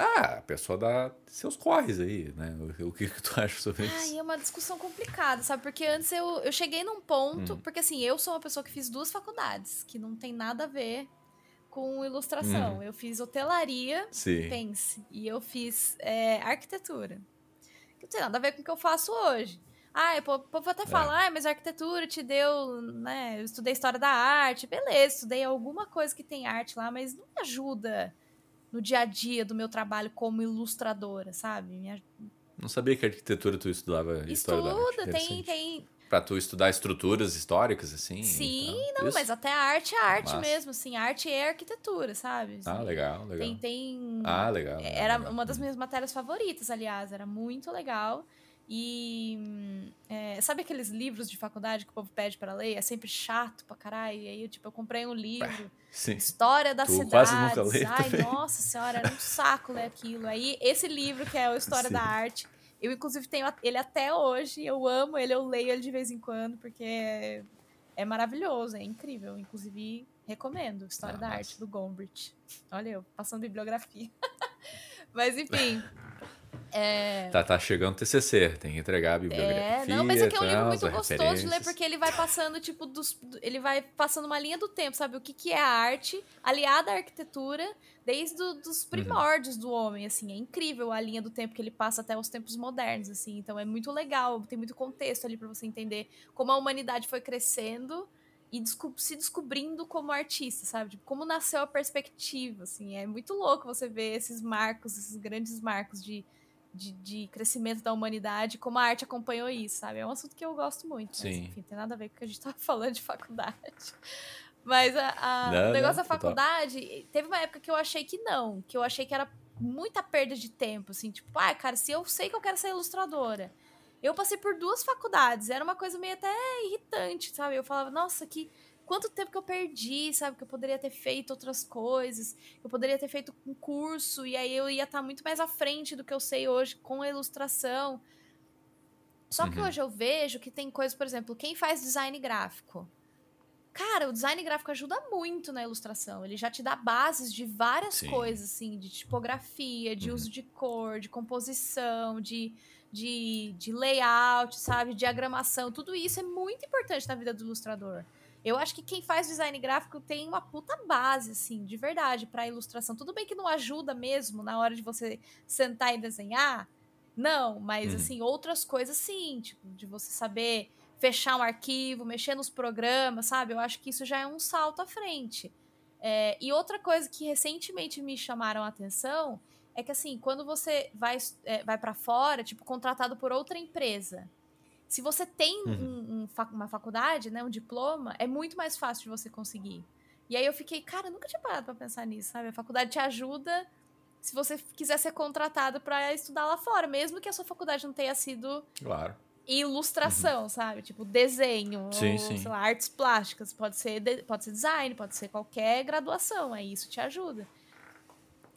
ah, a pessoa dá seus corres aí, né? O, que, que tu acha sobre isso? Ai, é uma discussão complicada, sabe? Porque antes eu, eu cheguei num ponto. Hum. Porque assim, eu sou uma pessoa que fiz duas faculdades, que não tem nada a ver com ilustração. Hum. Eu fiz hotelaria, Sim. pense, e eu fiz é, arquitetura que não tem nada a ver com o que eu faço hoje. Ah, o povo até fala, é. ah, mas a arquitetura te deu, né? Eu estudei história da arte, beleza, estudei alguma coisa que tem arte lá, mas não me ajuda no dia a dia do meu trabalho como ilustradora, sabe? Me... Não sabia que arquitetura tu estudava história da arte. Estuda, tem, tem. Pra tu estudar estruturas históricas, assim? Sim, não, Isso? mas até a arte é arte Massa. mesmo, assim, arte é arquitetura, sabe? Assim, ah, legal, legal. Tem, tem... Ah, legal. Era legal. uma das minhas matérias favoritas, aliás, era muito legal. E é, sabe aqueles livros de faculdade que o povo pede para ler? É sempre chato pra caralho. E aí, tipo, eu comprei um livro, Sim. História da cidade. Quase nunca lê Ai, também. nossa senhora, era um saco ler aquilo. Aí, esse livro, que é a História Sim. da Arte, eu, inclusive, tenho ele até hoje. Eu amo ele, eu leio ele de vez em quando, porque é, é maravilhoso, é incrível. Inclusive, recomendo História ah, da Arte, do Gombrich. Olha eu, passando bibliografia. Mas, enfim. É... Tá, tá chegando o TCC, tem que entregar a bibliografia. É, não, mas é que é um livro muito gostoso de ler, porque ele vai passando, tipo, dos, ele vai passando uma linha do tempo, sabe? O que, que é a arte aliada à arquitetura, desde os primórdios uhum. do homem, assim. É incrível a linha do tempo que ele passa até os tempos modernos, assim. Então é muito legal, tem muito contexto ali para você entender como a humanidade foi crescendo e se descobrindo como artista, sabe? Tipo, como nasceu a perspectiva, assim. É muito louco você ver esses marcos, esses grandes marcos de de, de, crescimento da humanidade, como a arte acompanhou isso, sabe? É um assunto que eu gosto muito. Sim. Mas, enfim, tem nada a ver com o que a gente tava falando de faculdade. Mas a, a não, o negócio não, da faculdade, total. teve uma época que eu achei que não, que eu achei que era muita perda de tempo, assim, tipo, ah, cara, se eu sei que eu quero ser ilustradora Eu passei por duas faculdades, era uma coisa meio até irritante, sabe? Eu falava, nossa, que quanto tempo que eu perdi, sabe? Que eu poderia ter feito outras coisas, eu poderia ter feito um curso, e aí eu ia estar muito mais à frente do que eu sei hoje com a ilustração. Só uhum. que hoje eu vejo que tem coisas, por exemplo, quem faz design gráfico. Cara, o design gráfico ajuda muito na ilustração. Ele já te dá bases de várias Sim. coisas, assim, de tipografia, de uhum. uso de cor, de composição, de, de, de layout, sabe? Diagramação. Tudo isso é muito importante na vida do ilustrador. Eu acho que quem faz design gráfico tem uma puta base, assim, de verdade, para ilustração. Tudo bem que não ajuda mesmo na hora de você sentar e desenhar. Não, mas, uhum. assim, outras coisas sim, tipo, de você saber fechar um arquivo, mexer nos programas, sabe? Eu acho que isso já é um salto à frente. É, e outra coisa que recentemente me chamaram a atenção é que, assim, quando você vai, é, vai para fora, tipo, contratado por outra empresa, se você tem uhum. um, um, uma faculdade, né, um diploma, é muito mais fácil de você conseguir. E aí eu fiquei, cara, eu nunca tinha parado pra pensar nisso, sabe? A faculdade te ajuda se você quiser ser contratado para estudar lá fora, mesmo que a sua faculdade não tenha sido claro ilustração, uhum. sabe? Tipo, desenho, sim, ou, sim. sei lá, artes plásticas. Pode ser, de, pode ser design, pode ser qualquer graduação, aí isso te ajuda.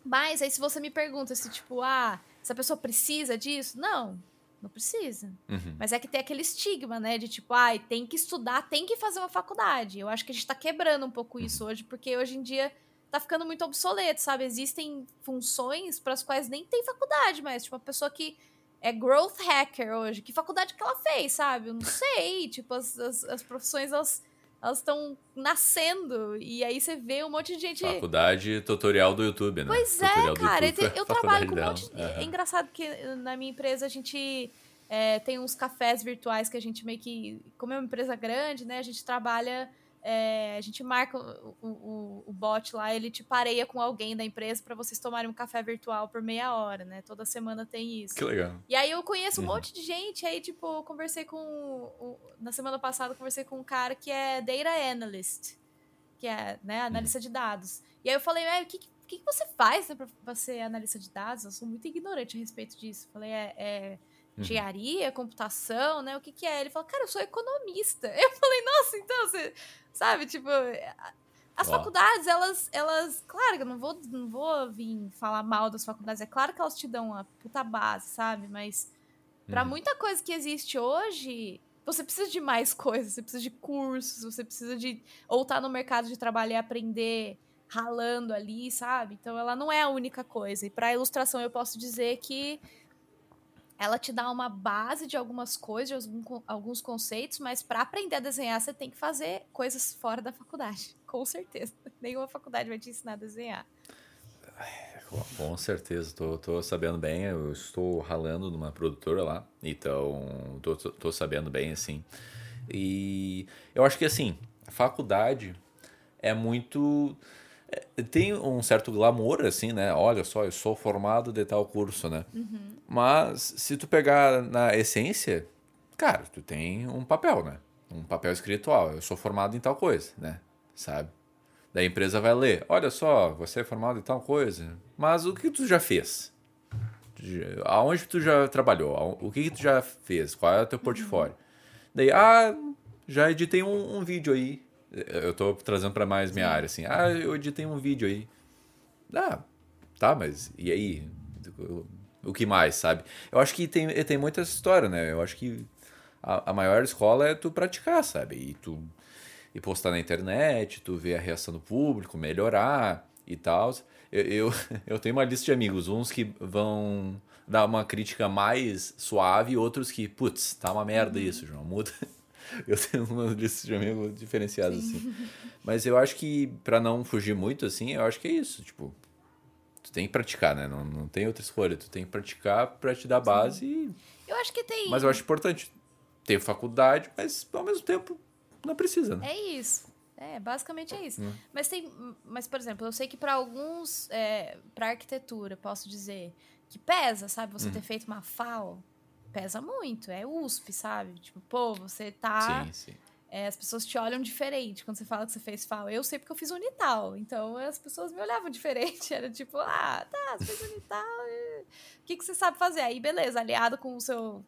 Mas aí se você me pergunta se, tipo, ah, essa pessoa precisa disso? Não, não precisa. Uhum. Mas é que tem aquele estigma, né? De tipo, ai, ah, tem que estudar, tem que fazer uma faculdade. Eu acho que a gente tá quebrando um pouco isso hoje, porque hoje em dia tá ficando muito obsoleto, sabe? Existem funções para as quais nem tem faculdade, mas, tipo, a pessoa que é growth hacker hoje. Que faculdade que ela fez, sabe? Eu não sei. tipo, as, as, as profissões, elas elas estão nascendo. E aí você vê um monte de gente. Faculdade tutorial do YouTube, né? Pois é, tutorial é, cara. Eu, eu trabalho com um monte. De... É engraçado que na minha empresa a gente é, tem uns cafés virtuais que a gente meio que. Como é uma empresa grande, né? A gente trabalha é, a gente marca o, o, o, bot lá, ele te pareia com alguém da empresa para vocês tomarem um café virtual por meia hora, né? Toda semana tem isso. Que legal. E aí eu conheço um uhum. monte de gente, aí, tipo, conversei com. Na semana passada, conversei com um cara que é Data Analyst, que é, né, analista uhum. de dados. E aí eu falei, o que, que, que você faz né, pra ser analista de dados? Eu sou muito ignorante a respeito disso. Falei, é, é Uhum. engenharia, computação, né? O que que é? Ele falou, cara, eu sou economista. Eu falei, nossa, então você, sabe, tipo, as Uau. faculdades, elas, elas, claro que eu não vou, não vou vir falar mal das faculdades, é claro que elas te dão uma puta base, sabe? Mas para uhum. muita coisa que existe hoje, você precisa de mais coisas, você precisa de cursos, você precisa de ou estar tá no mercado de trabalho e aprender ralando ali, sabe? Então ela não é a única coisa. E para ilustração eu posso dizer que ela te dá uma base de algumas coisas, de alguns conceitos, mas para aprender a desenhar você tem que fazer coisas fora da faculdade, com certeza. Nenhuma faculdade vai te ensinar a desenhar. Com certeza, tô, tô sabendo bem. Eu estou ralando numa produtora lá, então tô, tô sabendo bem, assim. E eu acho que, assim, a faculdade é muito tem um certo glamour, assim, né? Olha só, eu sou formado de tal curso, né? Uhum. Mas se tu pegar na essência, cara, tu tem um papel, né? Um papel escritual. Eu sou formado em tal coisa, né? Sabe? Daí a empresa vai ler. Olha só, você é formado em tal coisa. Mas o que tu já fez? Aonde tu já trabalhou? O que tu já fez? Qual é o teu uhum. portfólio? Uhum. Daí, ah, já editei um, um vídeo aí eu tô trazendo para mais minha área, assim. Ah, eu editei um vídeo aí. Ah, tá, mas e aí? O que mais, sabe? Eu acho que tem, tem muita história, né? Eu acho que a, a maior escola é tu praticar, sabe? E tu e postar na internet, tu ver a reação do público, melhorar e tal. Eu, eu, eu, tenho uma lista de amigos, uns que vão dar uma crítica mais suave, outros que, putz, tá uma merda uhum. isso, João, muda. eu tenho uma lista de amigos diferenciados, assim. Mas eu acho que, para não fugir muito, assim, eu acho que é isso. Tipo, tu tem que praticar, né? Não, não tem outra escolha. Tu tem que praticar para te dar base. E... Eu acho que tem. Mas eu acho importante ter faculdade, mas ao mesmo tempo não precisa, né? É isso. É, basicamente é isso. Hum. Mas tem, mas por exemplo, eu sei que para alguns, é, para arquitetura, posso dizer que pesa, sabe, você hum. ter feito uma FAO, pesa muito. É USP, sabe? Tipo, pô, você tá. Sim, sim. É, as pessoas te olham diferente quando você fala que você fez FAO. Eu sei porque eu fiz Unital. Então as pessoas me olhavam diferente. Era tipo, ah, tá, você fez Unital. O que, que você sabe fazer? Aí, beleza, aliado com o seu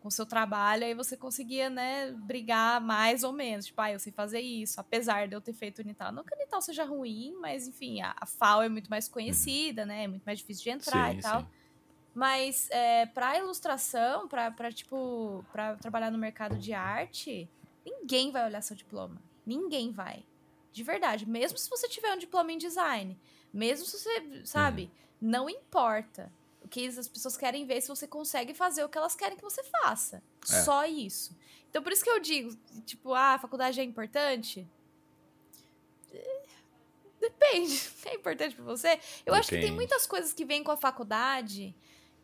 com o seu trabalho, aí você conseguia, né, brigar mais ou menos. Tipo, ah, eu sei fazer isso, apesar de eu ter feito Unital. Não que o Unital seja ruim, mas enfim, a, a FAO é muito mais conhecida, né? É muito mais difícil de entrar sim, e tal. Sim. Mas é, para ilustração, para tipo, para trabalhar no mercado de arte, ninguém vai olhar seu diploma. Ninguém vai. De verdade, mesmo se você tiver um diploma em design, mesmo se você, sabe, uhum. não importa que as pessoas querem ver se você consegue fazer o que elas querem que você faça. É. Só isso. Então, por isso que eu digo, tipo, ah, a faculdade é importante? Depende. É importante para você? Eu Depende. acho que tem muitas coisas que vêm com a faculdade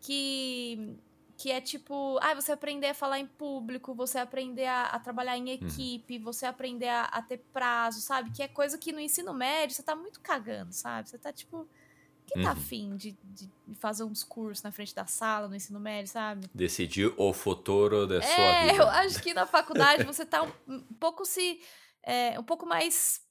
que que é tipo, ah, você aprender a falar em público, você aprender a, a trabalhar em uhum. equipe, uhum. você aprender a, a, ter prazo, sabe? Que é coisa que no ensino médio você tá muito cagando, sabe? Você tá tipo, quem tá uhum. afim de, de, fazer uns cursos na frente da sala, no ensino médio, sabe? Decidir o futuro da é, sua vida. É, eu acho que na faculdade você tá um, um pouco se... É, um pouco mais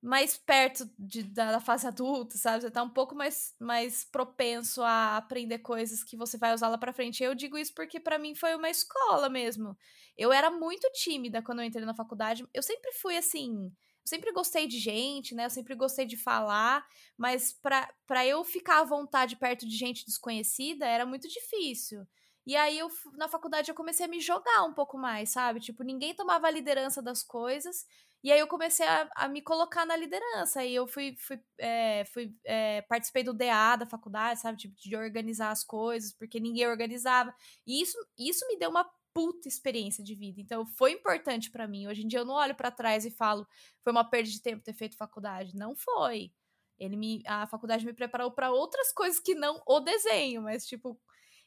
mais perto de, da, da, fase adulta, sabe? Você tá um pouco mais, mais propenso a aprender coisas que você vai usar lá pra frente. Eu digo isso porque para mim foi uma escola mesmo. Eu era muito tímida quando eu entrei na faculdade. Eu sempre fui assim sempre gostei de gente, né? Eu sempre gostei de falar, mas para eu ficar à vontade perto de gente desconhecida era muito difícil. E aí eu na faculdade eu comecei a me jogar um pouco mais, sabe? Tipo, ninguém tomava a liderança das coisas. E aí eu comecei a, a me colocar na liderança. E eu fui, fui, é, fui é, participei do DA da faculdade, sabe? Tipo, de organizar as coisas, porque ninguém organizava. E isso, isso me deu uma puta experiência de vida. Então foi importante para mim. Hoje em dia eu não olho para trás e falo, foi uma perda de tempo ter feito faculdade. Não foi. Ele me a faculdade me preparou para outras coisas que não o desenho, mas tipo,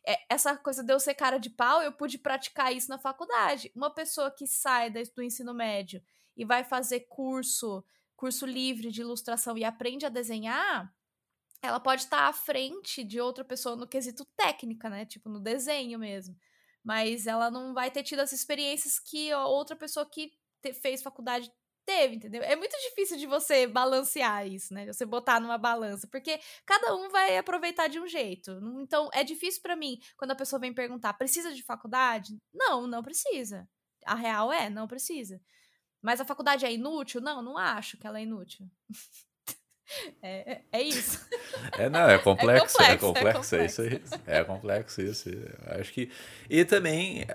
é, essa coisa de eu ser cara de pau, eu pude praticar isso na faculdade. Uma pessoa que sai do ensino médio e vai fazer curso, curso livre de ilustração e aprende a desenhar, ela pode estar à frente de outra pessoa no quesito técnica, né? Tipo, no desenho mesmo mas ela não vai ter tido as experiências que outra pessoa que te, fez faculdade teve, entendeu? É muito difícil de você balancear isso, né? Você botar numa balança, porque cada um vai aproveitar de um jeito. Então, é difícil para mim quando a pessoa vem perguntar: "Precisa de faculdade?" Não, não precisa. A real é, não precisa. Mas a faculdade é inútil? Não, não acho que ela é inútil. É, é, é isso. É, não, é complexo, é complexo, é complexo, é, complexo. é isso aí. É complexo isso. Acho que. E também,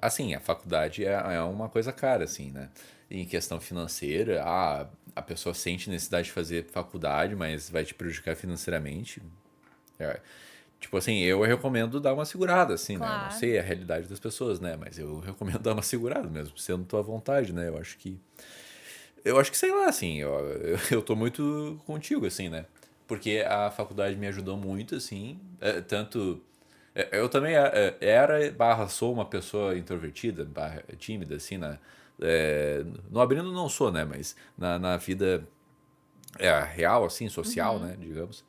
assim, a faculdade é, é uma coisa cara, assim, né? Em questão financeira, a, a pessoa sente necessidade de fazer faculdade, mas vai te prejudicar financeiramente. É, tipo assim, eu recomendo dar uma segurada, assim, claro. né? Não sei a realidade das pessoas, né? Mas eu recomendo dar uma segurada mesmo, sendo tua vontade, né? Eu acho que eu acho que sei lá, assim, eu, eu tô muito contigo, assim, né? Porque a faculdade me ajudou muito, assim, é, tanto. É, eu também é, era, barra, sou uma pessoa introvertida, barra, tímida, assim, na, é, no abrindo não sou, né? Mas na, na vida é, real, assim, social, uhum. né? Digamos.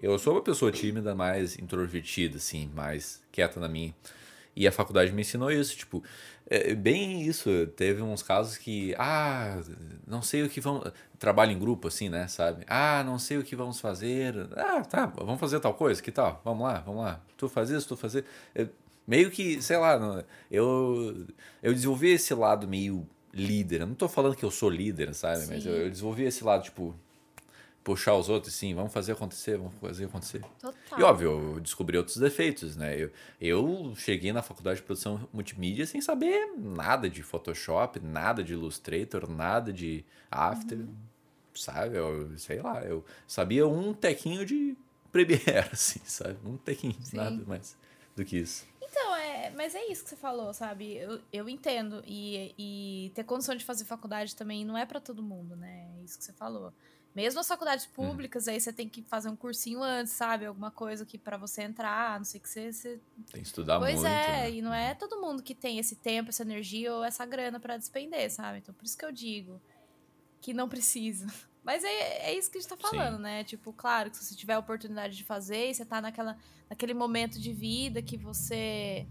Eu sou uma pessoa tímida, mais introvertida, assim, mais quieta na minha. E a faculdade me ensinou isso, tipo, é, bem isso. Teve uns casos que, ah, não sei o que vamos. Trabalho em grupo, assim, né? Sabe? Ah, não sei o que vamos fazer. Ah, tá, vamos fazer tal coisa, que tal? Vamos lá, vamos lá. Tu faz isso, tu fazer. É, meio que, sei lá, eu, eu desenvolvi esse lado meio líder. Eu não tô falando que eu sou líder, sabe? Sim. Mas eu, eu desenvolvi esse lado, tipo, puxar os outros, sim, vamos fazer acontecer, vamos fazer acontecer. Total. E óbvio, eu descobri outros defeitos, né? Eu, eu cheguei na faculdade de produção multimídia sem saber nada de Photoshop, nada de Illustrator, nada de After, uhum. sabe? Eu, sei lá, eu sabia um tequinho de Premiere, assim, sabe? Um tequinho, sim. nada mais do que isso. Então, é, mas é isso que você falou, sabe? Eu, eu entendo. E, e ter condição de fazer faculdade também não é para todo mundo, né? É isso que você falou. Mesmo as faculdades uhum. públicas, aí você tem que fazer um cursinho antes, sabe? Alguma coisa que para você entrar, não sei que você, você... Tem que estudar pois muito. Pois é, né? e não é todo mundo que tem esse tempo, essa energia ou essa grana para despender, sabe? Então por isso que eu digo que não precisa. Mas é, é isso que a gente tá falando, Sim. né? Tipo, claro que se você tiver a oportunidade de fazer e você tá naquela, naquele momento de vida que você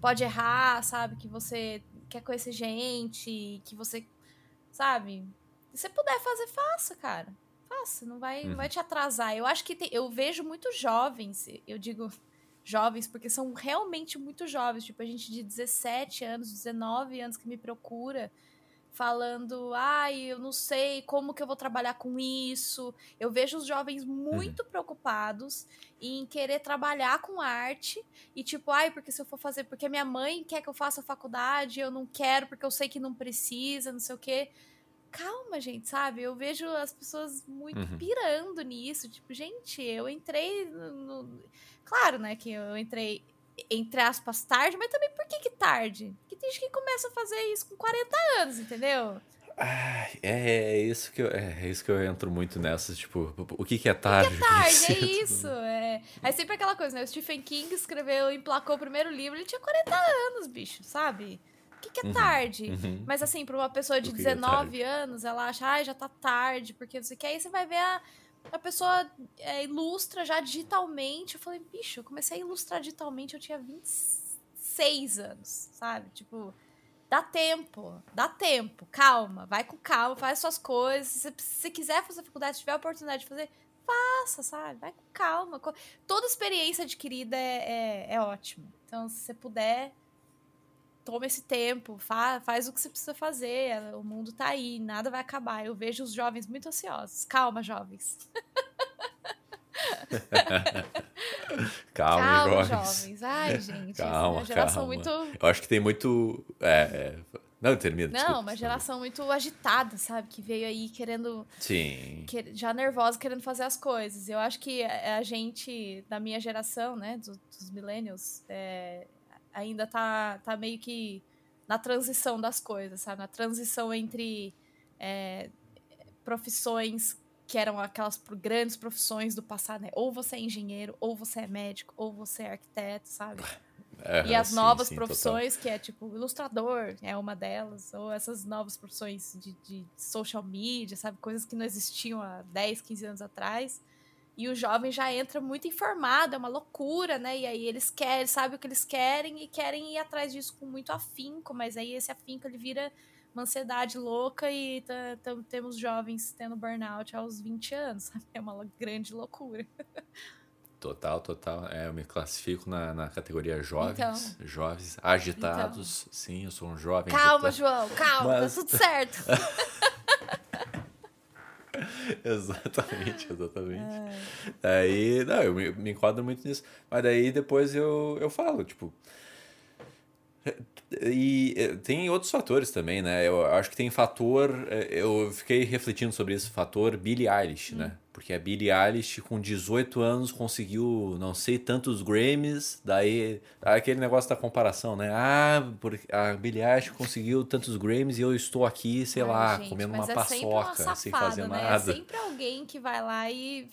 pode errar, sabe? Que você quer conhecer gente, que você, sabe? Se você puder fazer, faça, cara. Faça, não vai, uhum. não vai te atrasar. Eu acho que eu vejo muitos jovens, eu digo jovens, porque são realmente muito jovens. Tipo, a gente de 17 anos, 19 anos que me procura falando, ai, eu não sei como que eu vou trabalhar com isso. Eu vejo os jovens muito uhum. preocupados em querer trabalhar com arte e tipo, ai, porque se eu for fazer, porque minha mãe quer que eu faça faculdade, eu não quero porque eu sei que não precisa, não sei o quê. Calma, gente, sabe? Eu vejo as pessoas muito uhum. pirando nisso, tipo, gente, eu entrei no, no... claro, né, que eu entrei entre aspas, tarde, mas também por que, que tarde? Porque tem gente que começa a fazer isso com 40 anos, entendeu? Ah, é, é, isso que eu, é, é, isso que eu entro muito nessa, tipo, o que, que é tarde? O que é tarde, é, é isso. É. Aí sempre aquela coisa, né? O Stephen King escreveu, emplacou o primeiro livro, ele tinha 40 anos, bicho, sabe? O que, que é uhum, tarde? Uhum. Mas assim, pra uma pessoa de 19 é anos, ela acha, ai, ah, já tá tarde, porque não sei o que, aí você vai ver a a pessoa é, ilustra já digitalmente. Eu falei, bicho, eu comecei a ilustrar digitalmente, eu tinha 26 anos, sabe? Tipo, dá tempo, dá tempo, calma, vai com calma, faz suas coisas. Se você quiser fazer faculdade, se tiver a oportunidade de fazer, faça, sabe? Vai com calma. Toda experiência adquirida é, é, é ótima. Então, se você puder, toma esse tempo, faz, faz o que você precisa fazer. O mundo tá aí, nada vai acabar. Eu vejo os jovens muito ansiosos. Calma, jovens. calma, calma jovens. jovens. Ai, gente. Calma, uma geração calma. muito. Eu acho que tem muito. É, é... Não, termina. Não, desculpa, uma geração muito agitada, sabe? Que veio aí querendo. Sim. Que, já nervosa, querendo fazer as coisas. Eu acho que a gente, da minha geração, né? Dos, dos millennials, é, ainda tá, tá meio que na transição das coisas, sabe? Na transição entre é, profissões que eram aquelas grandes profissões do passado, né? Ou você é engenheiro, ou você é médico, ou você é arquiteto, sabe? É, e as sim, novas sim, profissões, total. que é tipo ilustrador, é uma delas, ou essas novas profissões de, de social media, sabe? Coisas que não existiam há 10, 15 anos atrás. E o jovem já entra muito informado, é uma loucura, né? E aí eles querem, sabe o que eles querem e querem ir atrás disso com muito afinco, mas aí esse afinco ele vira uma ansiedade louca e temos jovens tendo burnout aos 20 anos, sabe? É uma grande loucura. Total, total. É, eu me classifico na, na categoria jovens, então, jovens agitados. Então. Sim, eu sou um jovem. Calma, agitado. João, calma, Mas... tá tudo certo. exatamente, exatamente. É. Aí, não, eu me, me enquadro muito nisso. Mas daí depois eu, eu falo, tipo. E tem outros fatores também, né? Eu acho que tem fator. É, eu fiquei refletindo sobre esse fator Billie Eilish, hum. né? Porque a Billie Eilish, com 18 anos, conseguiu não sei tantos Grammys. Daí, aquele negócio da comparação, né? Ah, a Billie Eilish conseguiu tantos Grammys e eu estou aqui, sei Ai, lá, gente, comendo uma é paçoca, safada, sem fazer né? nada. É sempre alguém que vai lá e.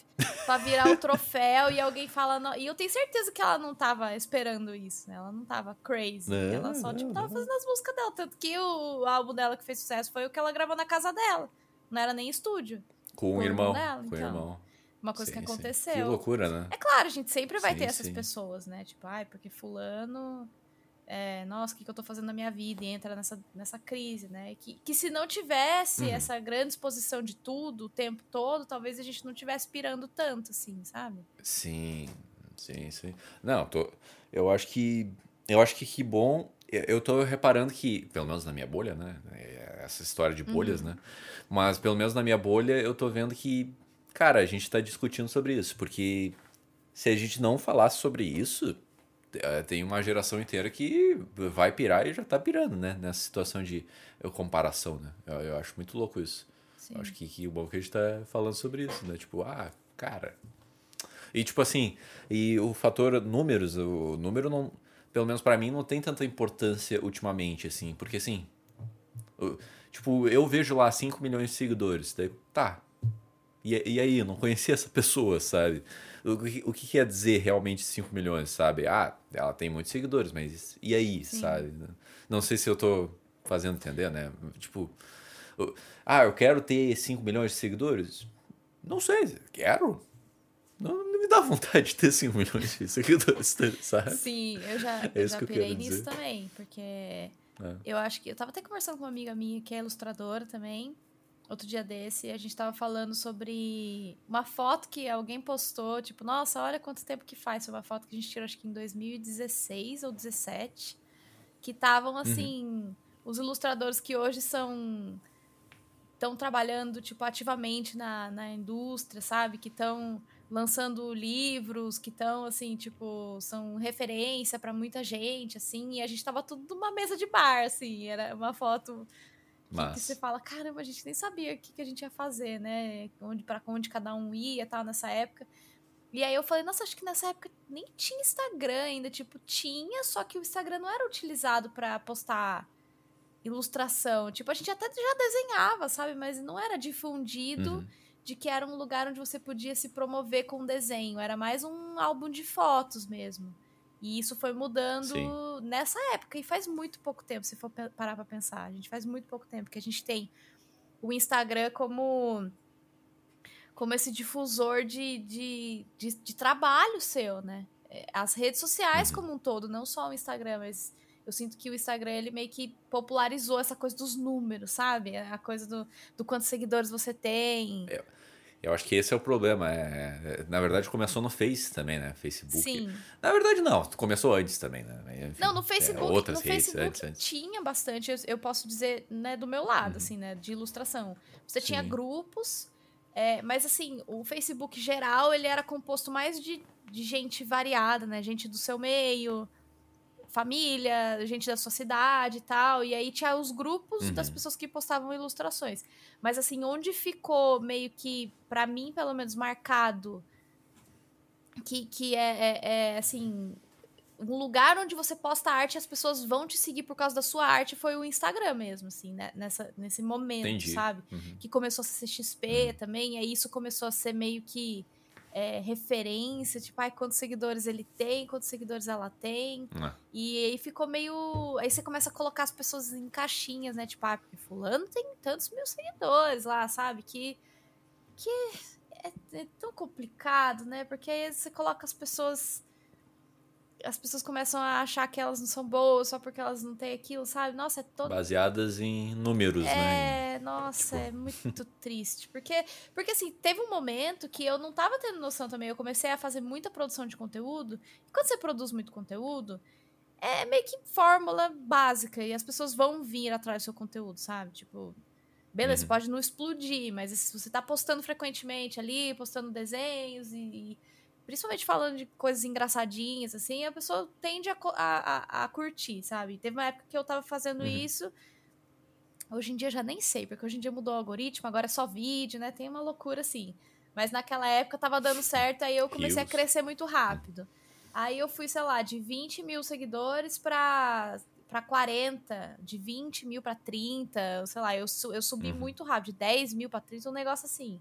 pra virar o troféu e alguém fala. E eu tenho certeza que ela não tava esperando isso, né? Ela não tava crazy. Não, ela só, tipo, tava fazendo as músicas dela. Tanto que o álbum dela que fez sucesso foi o que ela gravou na casa dela. Não era nem estúdio. Com o irmão. Dela, com o então. irmão. Uma coisa sim, que aconteceu. Sim. Que loucura, né? É claro, a gente sempre vai sim, ter essas pessoas, né? Tipo, ai, porque fulano. É, nossa, o que, que eu tô fazendo na minha vida? E entra nessa, nessa crise, né? Que, que se não tivesse uhum. essa grande exposição de tudo o tempo todo, talvez a gente não tivesse pirando tanto, assim, sabe? Sim, sim, sim. Não, tô, eu acho que. Eu acho que que bom. Eu tô reparando que, pelo menos na minha bolha, né? É, essa história de bolhas, uhum. né? Mas pelo menos na minha bolha eu tô vendo que, cara, a gente tá discutindo sobre isso. Porque se a gente não falasse sobre isso, é, tem uma geração inteira que vai pirar e já tá pirando, né? Nessa situação de comparação, né? Eu, eu acho muito louco isso. Acho que, que o bom que a gente tá falando sobre isso, né? Tipo, ah, cara. E tipo assim, e o fator números, o número não. Pelo menos para mim, não tem tanta importância ultimamente, assim. Porque assim. Tipo, eu vejo lá 5 milhões de seguidores. Daí, tá. E, e aí, eu não conhecia essa pessoa, sabe? O, o que quer dizer realmente 5 milhões, sabe? Ah, ela tem muitos seguidores, mas e aí, Sim. sabe? Não sei se eu tô fazendo entender, né? Tipo, ah, eu quero ter 5 milhões de seguidores? Não sei, quero. Não, não, me dá vontade de ter 5 milhões de seguidores, sabe? Sim, eu já, é eu já pirei nisso também, porque é. eu acho que. Eu tava até conversando com uma amiga minha que é ilustradora também. outro dia desse, a gente tava falando sobre uma foto que alguém postou, tipo, nossa, olha quanto tempo que faz. Foi uma foto que a gente tirou, acho que em 2016 ou 17, que estavam, uhum. assim, uhum. os ilustradores que hoje são estão trabalhando tipo ativamente na, na indústria, sabe? Que estão lançando livros, que estão assim, tipo, são referência para muita gente, assim, e a gente tava tudo numa mesa de bar, assim, era uma foto que, que, você fala, caramba, a gente nem sabia o que, que a gente ia fazer, né? Onde para onde cada um ia, tal, nessa época. E aí eu falei, nossa, acho que nessa época nem tinha Instagram ainda, tipo, tinha, só que o Instagram não era utilizado para postar ilustração. Tipo, a gente até já desenhava, sabe? Mas não era difundido uhum. De que era um lugar onde você podia se promover com desenho. Era mais um álbum de fotos mesmo. E isso foi mudando Sim. nessa época. E faz muito pouco tempo, se for parar pra pensar. A gente faz muito pouco tempo que a gente tem o Instagram como como esse difusor de, de, de, de trabalho seu, né? É, as redes sociais uhum. como um todo, não só o Instagram, mas eu sinto que o Instagram, ele meio que popularizou essa coisa dos números, sabe? A coisa do, do quantos seguidores você tem. Eu, eu acho que esse é o problema. É, é, na verdade, começou no Face também, né? Facebook. Sim. Na verdade, não. Começou antes também, né? Enfim, não, no Facebook, é, outras no redes, Facebook antes, antes. tinha bastante, eu, eu, posso dizer, né, do meu lado, uhum. assim, né? De ilustração. Você Sim. tinha grupos, é, mas assim, o Facebook geral, ele era composto mais de, de gente variada, né? Gente do seu meio, família, gente da sua cidade e tal. E aí tinha os grupos uhum. das pessoas que postavam ilustrações. Mas assim, onde ficou meio que, para mim, pelo menos, marcado que, que é, é, é, assim. Um lugar onde você posta arte e as pessoas vão te seguir por causa da sua arte foi o Instagram mesmo, assim, né? Nessa, nesse momento, Entendi. sabe? Uhum. Que começou a ser XP uhum. também, e aí isso começou a ser meio que é, referência, tipo, ai, quantos seguidores ele tem, quantos seguidores ela tem. É. E aí ficou meio. Aí você começa a colocar as pessoas em caixinhas, né? Tipo, ah, porque fulano tem tantos mil seguidores lá, sabe? Que. Que é, é tão complicado, né? Porque aí você coloca as pessoas as pessoas começam a achar que elas não são boas só porque elas não têm aquilo, sabe? Nossa, é todo. Baseadas em números, é, né? É, nossa, tipo... é muito triste. Porque, porque, assim, teve um momento que eu não tava tendo noção também. Eu comecei a fazer muita produção de conteúdo. E quando você produz muito conteúdo, é meio que fórmula básica. E as pessoas vão vir atrás do seu conteúdo, sabe? Tipo. Beleza, uhum. pode não explodir, mas se você tá postando frequentemente ali, postando desenhos e, principalmente falando de coisas engraçadinhas, assim, a pessoa tende a, a, a curtir, sabe? Teve uma época que eu tava fazendo uhum. isso. Hoje em dia já nem sei, porque hoje em dia mudou o algoritmo, agora é só vídeo, né? Tem uma loucura assim. Mas naquela época tava dando certo, aí eu comecei Deus. a crescer muito rápido. Aí eu fui, sei lá, de 20 mil seguidores pra, pra 40, de 20 mil pra 30, sei lá, eu, eu subi uhum. muito rápido, de 10 mil pra 30, um negócio assim.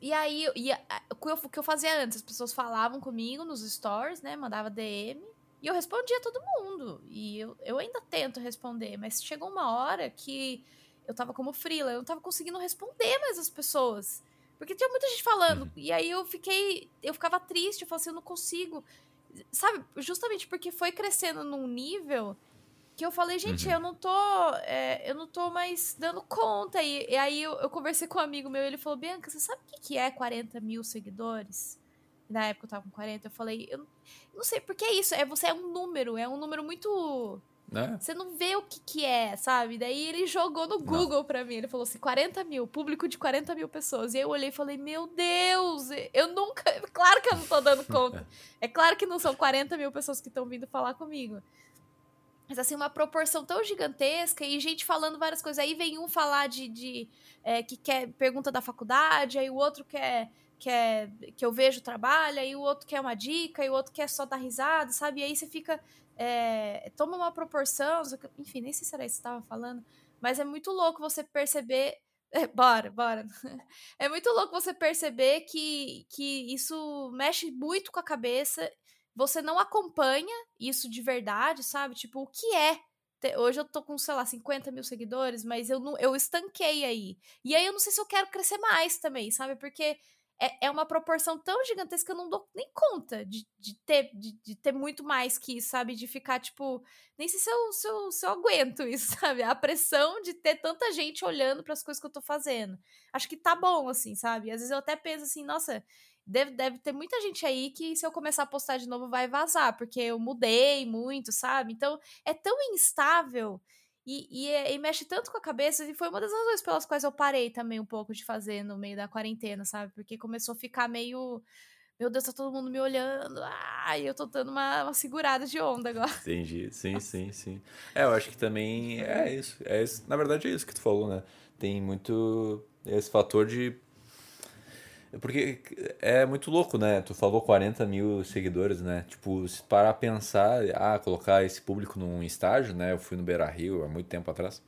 E aí, e, o que eu fazia antes? As pessoas falavam comigo nos stories, né? Mandava DM. E eu respondia todo mundo. E eu, eu ainda tento responder, mas chegou uma hora que eu tava como frila, eu não tava conseguindo responder mais as pessoas. Porque tinha muita gente falando. Uhum. E aí eu fiquei. Eu ficava triste, eu falei assim, eu não consigo. Sabe, justamente porque foi crescendo num nível que eu falei, gente, uhum. eu não tô. É, eu não tô mais dando conta. E, e aí eu, eu, conversei com um amigo meu, ele falou, Bianca, você sabe o que, que é 40 mil seguidores? Na época eu tava com 40, eu falei, eu não sei, porque é isso, é você é um número, é um número muito. É. Você não vê o que, que é, sabe? Daí ele jogou no Google não. pra mim. Ele falou assim: 40 mil, público de 40 mil pessoas. E eu olhei e falei: Meu Deus, eu nunca. Claro que eu não tô dando conta. é claro que não são 40 mil pessoas que estão vindo falar comigo. Mas assim, uma proporção tão gigantesca e gente falando várias coisas. Aí vem um falar de, de é, que quer pergunta da faculdade, aí o outro quer, quer que eu vejo trabalho, aí o outro quer uma dica, e o outro quer só dar risada, sabe? E aí você fica. É, toma uma proporção. Enfim, nem sei se era isso que você estava falando, mas é muito louco você perceber. É, bora, bora. É muito louco você perceber que, que isso mexe muito com a cabeça você não acompanha isso de verdade, sabe? Tipo, o que é? Hoje eu tô com, sei lá, 50 mil seguidores, mas eu, não, eu estanquei aí. E aí eu não sei se eu quero crescer mais também, sabe? Porque é, é uma proporção tão gigantesca que eu não dou nem conta de, de, ter, de, de ter muito mais que isso, sabe? De ficar, tipo, nem sei se eu, se eu, se eu aguento isso, sabe? A pressão de ter tanta gente olhando para as coisas que eu tô fazendo. Acho que tá bom, assim, sabe? Às vezes eu até penso assim, nossa, deve, deve ter muita gente aí que se eu começar a postar de novo vai vazar, porque eu mudei muito, sabe? Então é tão instável e, e, é, e, mexe tanto com a cabeça, e foi uma das razões pelas quais eu parei também um pouco de fazer no meio da quarentena, sabe? Porque começou a ficar meio. Meu Deus, tá todo mundo me olhando. Ai, eu tô dando uma, uma segurada de onda agora. Entendi. Sim, sim, sim. É, eu acho que também é isso. É isso. Na verdade, é isso que tu falou, né? Tem muito esse fator de porque é muito louco, né? Tu falou 40 mil seguidores, né? Tipo, se parar a pensar, ah, colocar esse público num estágio, né? Eu fui no Beira Rio há muito tempo atrás,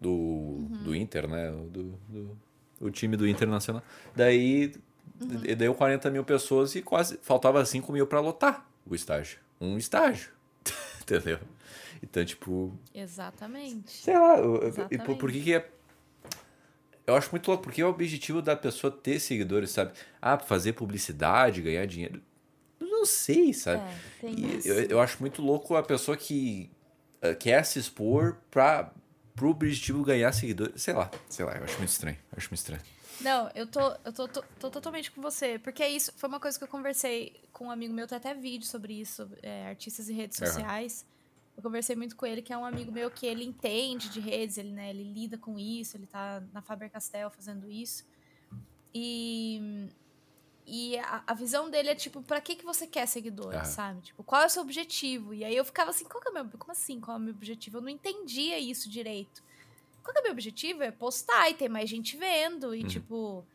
do, uhum. do Inter, né? Do, do, o time do Internacional. Daí uhum. deu 40 mil pessoas e quase faltava 5 mil para lotar o estágio. Um estágio. Entendeu? Então, tipo. Exatamente. Sei lá, Exatamente. por, por que, que é eu acho muito louco, porque é o objetivo da pessoa ter seguidores, sabe? Ah, fazer publicidade, ganhar dinheiro. Não sei, sabe? É, eu, eu acho muito louco a pessoa que uh, quer se expor pra, pro objetivo ganhar seguidores. Sei lá, sei lá, eu acho muito estranho. Eu acho muito estranho. Não, eu tô, eu tô, tô, tô, totalmente com você. Porque é isso foi uma coisa que eu conversei com um amigo meu, tem até vídeo sobre isso, é, artistas e redes sociais. Eu conversei muito com ele, que é um amigo meu que ele entende de redes, ele, né, ele lida com isso, ele tá na Faber-Castell fazendo isso. E, e a, a, visão dele é tipo, para que que você quer seguidores, sabe? Tipo, qual é o seu objetivo? E aí eu ficava assim, qual é o meu, como assim, qual é o meu objetivo? Eu não entendia isso direito. Qual é o meu objetivo? É postar e ter mais gente vendo e uhum. tipo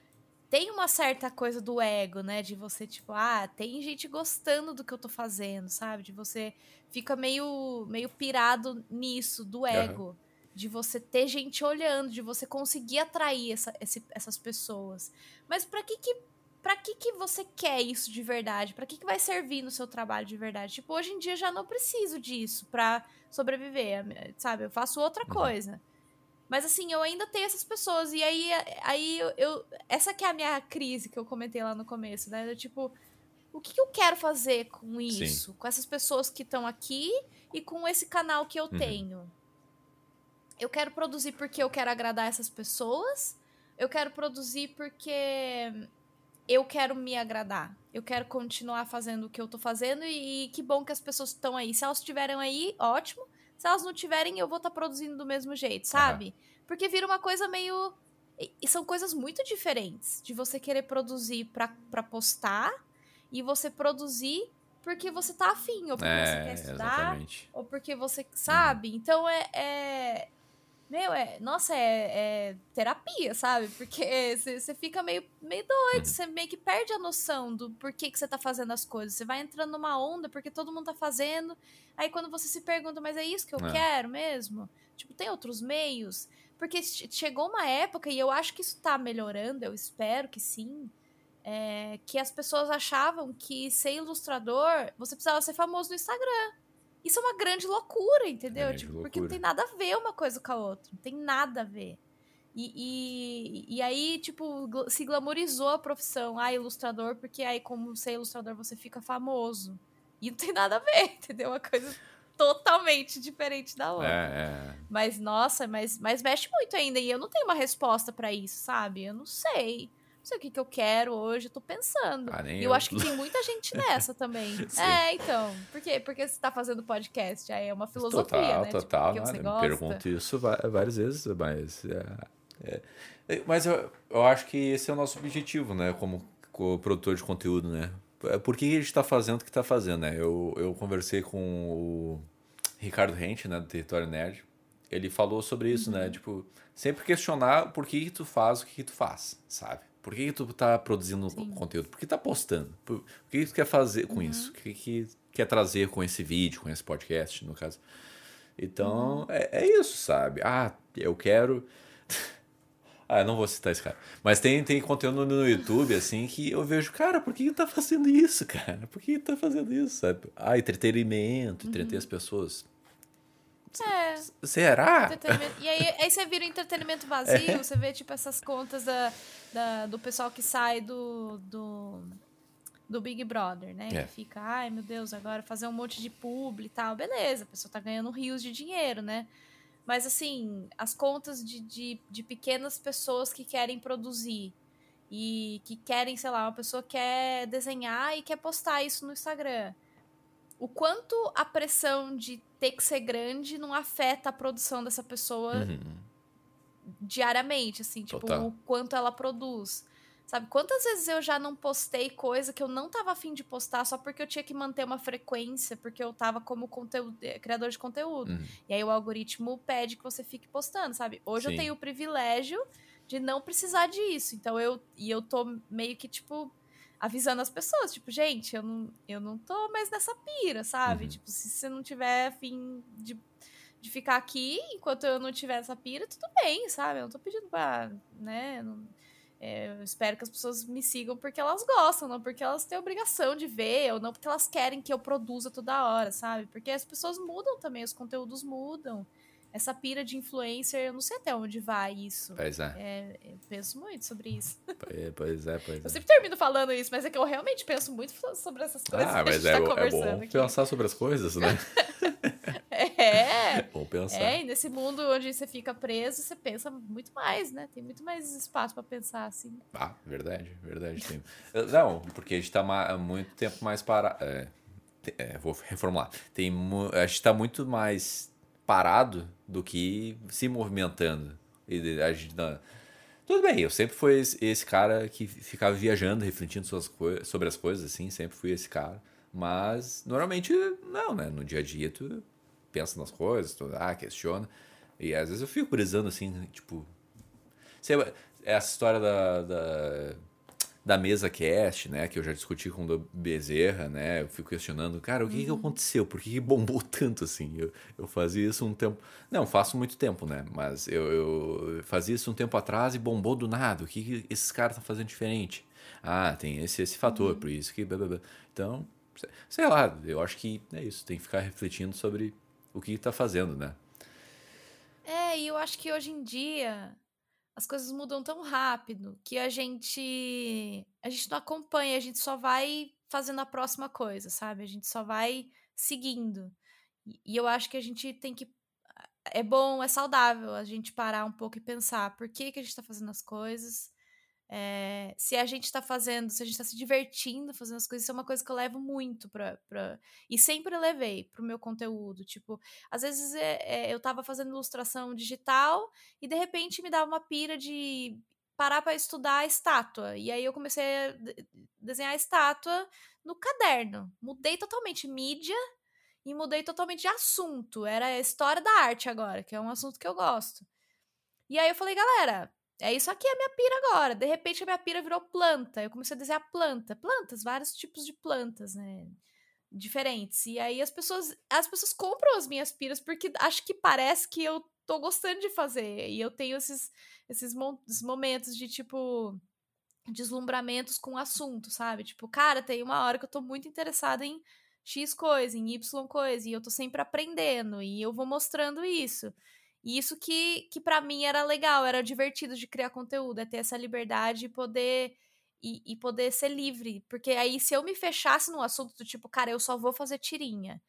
tem uma certa coisa do ego, né? De você, tipo, ah, tem gente gostando do que eu tô fazendo, sabe? De você fica meio, meio pirado nisso, do ego. Uhum. De você ter gente olhando, de você conseguir atrair essa, esse, essas pessoas. Mas para que que para que que você quer isso de verdade? Para que que vai servir no seu trabalho de verdade? Tipo, hoje em dia já não preciso disso para sobreviver, sabe? Eu faço outra uhum. coisa. Mas assim, eu ainda tenho essas pessoas. E aí, aí eu, eu, Essa que é a minha crise que eu comentei lá no começo, né? Eu, tipo, o que, que, eu quero fazer com isso? Sim. Com essas pessoas que estão aqui e com esse canal que eu uhum. tenho. Eu quero produzir porque eu quero agradar essas pessoas. Eu quero produzir porque eu quero me agradar. Eu quero continuar fazendo o que eu tô fazendo e, e que bom que as pessoas estão aí. Se elas estiverem aí, ótimo. Se elas não tiverem, eu vou estar tá produzindo do mesmo jeito, sabe? Uhum. Porque vira uma coisa meio. E são coisas muito diferentes de você querer produzir para postar e você produzir porque você tá afim, ou porque é, você quer estudar, exatamente. ou porque você sabe. Uhum. Então é, é, meu, é. Nossa, é, é terapia, sabe? Porque você fica meio, meio doido, você meio que perde a noção do porquê que você tá fazendo as coisas. Você vai entrando numa onda porque todo mundo tá fazendo. Aí quando você se pergunta, mas é isso que eu é. quero mesmo? Tipo, tem outros meios? Porque chegou uma época, e eu acho que isso tá melhorando, eu espero que sim. É, que as pessoas achavam que ser ilustrador, você precisava ser famoso no Instagram. Isso é uma grande loucura, entendeu? Grande tipo, loucura. Porque não tem nada a ver uma coisa com a outra. Não tem nada a ver. E, e, e, aí, tipo, se glamorizou a profissão, ah, ilustrador, porque aí, como ser ilustrador, você fica famoso. E não tem nada a ver, entendeu? Uma coisa totalmente diferente da outra. É, é. Mas, nossa, mas, mas mexe muito ainda. E eu não tenho uma resposta para isso, sabe? Eu não sei sei o que, que eu quero hoje, eu tô pensando. Ah, e eu, eu, acho que tem muita gente nessa também. é, então. Por quê? Porque você tá fazendo podcast, aí é uma filosofia, total, né? Total, tipo, total. Pergunto isso várias vezes, mas... É, é, mas eu, eu acho que esse é o nosso objetivo, né? Como, como produtor de conteúdo, né? É, por que a gente está fazendo o que está fazendo, né? Eu, eu conversei com o Ricardo Rente, né? Do Território Nerd. Ele falou sobre isso, né? uhum. né? Tipo, sempre questionar por que, que tu faz o que, que tu faz, sabe? Por que, que tu tá produzindo Sim. conteúdo? Por que tá postando? Por, o que, que tu quer fazer com uhum. isso? O que, que quer trazer com esse vídeo, com esse podcast, no caso? Então, uhum. é, é isso, sabe? Ah, eu quero. ah, eu não vou citar esse cara. Mas tem, tem conteúdo no YouTube, assim, que eu vejo, cara, por que, que tá fazendo isso, cara? Por que, que tá fazendo isso, sabe? Ah, entretenimento, entreter uhum. as pessoas. É. Será? E aí, aí você vira entretenimento vazio, é. você vê, tipo, essas contas da, da, do pessoal que sai do, do, do Big Brother, né? É. Que fica, ai meu Deus, agora fazer um monte de publi e tal. Beleza, a pessoa tá ganhando rios de dinheiro, né? Mas assim, as contas de, de, de pequenas pessoas que querem produzir e que querem, sei lá, uma pessoa quer desenhar e quer postar isso no Instagram. O quanto a pressão de ter que ser grande não afeta a produção dessa pessoa uhum. diariamente, assim, tipo, Total. o quanto ela produz. Sabe, quantas vezes eu já não postei coisa que eu não tava afim de postar só porque eu tinha que manter uma frequência, porque eu tava como conteúdo, eh, criador de conteúdo. Uhum. E aí o algoritmo pede que você fique postando, sabe? Hoje Sim. eu tenho o privilégio de não precisar disso. Então eu e eu tô meio que tipo avisando as pessoas, tipo, gente, eu não, eu não tô mais nessa pira, sabe? Uhum. Tipo, se você não tiver fim de, de ficar aqui enquanto eu não tiver essa pira, tudo bem, sabe? Eu não tô pedindo pra, né, não, é, eu espero que as pessoas me sigam porque elas gostam, não porque elas têm obrigação de ver, ou não porque elas querem que eu produza toda hora, sabe? Porque as pessoas mudam também, os conteúdos mudam essa pira de influencer, eu não sei até onde vai isso. Pois é. é eu penso muito sobre isso. Pois é, pois é. Eu sempre termino falando isso, mas é que eu realmente penso muito sobre essas coisas ah, mas é, tá é bom aqui. pensar sobre as coisas, né? é. Bom pensar. É, e nesse mundo onde você fica preso, você pensa muito mais, né? Tem muito mais espaço para pensar, assim. Ah, verdade, verdade. Tem. Não, porque a gente tá muito tempo mais para... É, é, vou reformular. Tem, a gente tá muito mais parado do que se movimentando. E a gente não... Tudo bem, eu sempre fui esse, cara que ficava viajando, refletindo sobre as coisas, assim, sempre fui esse cara. Mas normalmente não, né? No dia a dia tu pensa nas coisas, tu ah, questiona. E às vezes eu fico brisando assim, tipo. Essa história da, da da mesa cast, né, que eu já discuti com o Bezerra, né, eu fico questionando, cara, o que, uhum. que aconteceu? Por que, que, bombou tanto assim? Eu, eu fazia isso um tempo, não, faço muito tempo, né, mas eu, eu fazia isso um tempo atrás e bombou do nada, o que, que esses caras estão fazendo diferente? Ah, tem esse, esse fator, uhum. por isso que... Blá, blá, blá. Então, sei lá, eu acho que é isso, tem que ficar refletindo sobre o que está fazendo, né. É, e eu acho que hoje em dia as coisas mudam tão rápido que a gente a gente não acompanha, a gente só vai fazendo a próxima coisa, sabe? A gente só vai seguindo. E eu acho que a gente tem que é bom, é saudável a gente parar um pouco e pensar por que que a gente está fazendo as coisas, é, se a gente está fazendo, se a gente está se divertindo fazendo as coisas, isso é uma coisa que eu levo muito pra. pra e sempre levei pro meu conteúdo. Tipo, às vezes é, é, eu tava fazendo ilustração digital e de repente me dava uma pira de parar para estudar a estátua. E aí eu comecei a desenhar a estátua no caderno. Mudei totalmente mídia e mudei totalmente de assunto. Era a história da arte agora, que é um assunto que eu gosto. E aí eu falei, galera, é isso aqui é a minha pira agora. De repente a minha pira virou planta. Eu comecei a desenhar planta, plantas, vários tipos de plantas, né? Diferentes. E aí as pessoas, as pessoas compram as minhas piras porque acho que parece que eu tô gostando de fazer. E eu tenho esses esses, esses momentos de tipo deslumbramentos com o assunto, sabe? Tipo, cara, tem uma hora que eu tô muito interessada em X coisa, em Y coisa, e eu tô sempre aprendendo, e eu vou mostrando isso. E isso que, que para mim era legal, era divertido de criar conteúdo, é ter essa liberdade e poder e, e, poder ser livre. Porque aí, se eu me fechasse no assunto do tipo, cara, eu só vou fazer tirinha,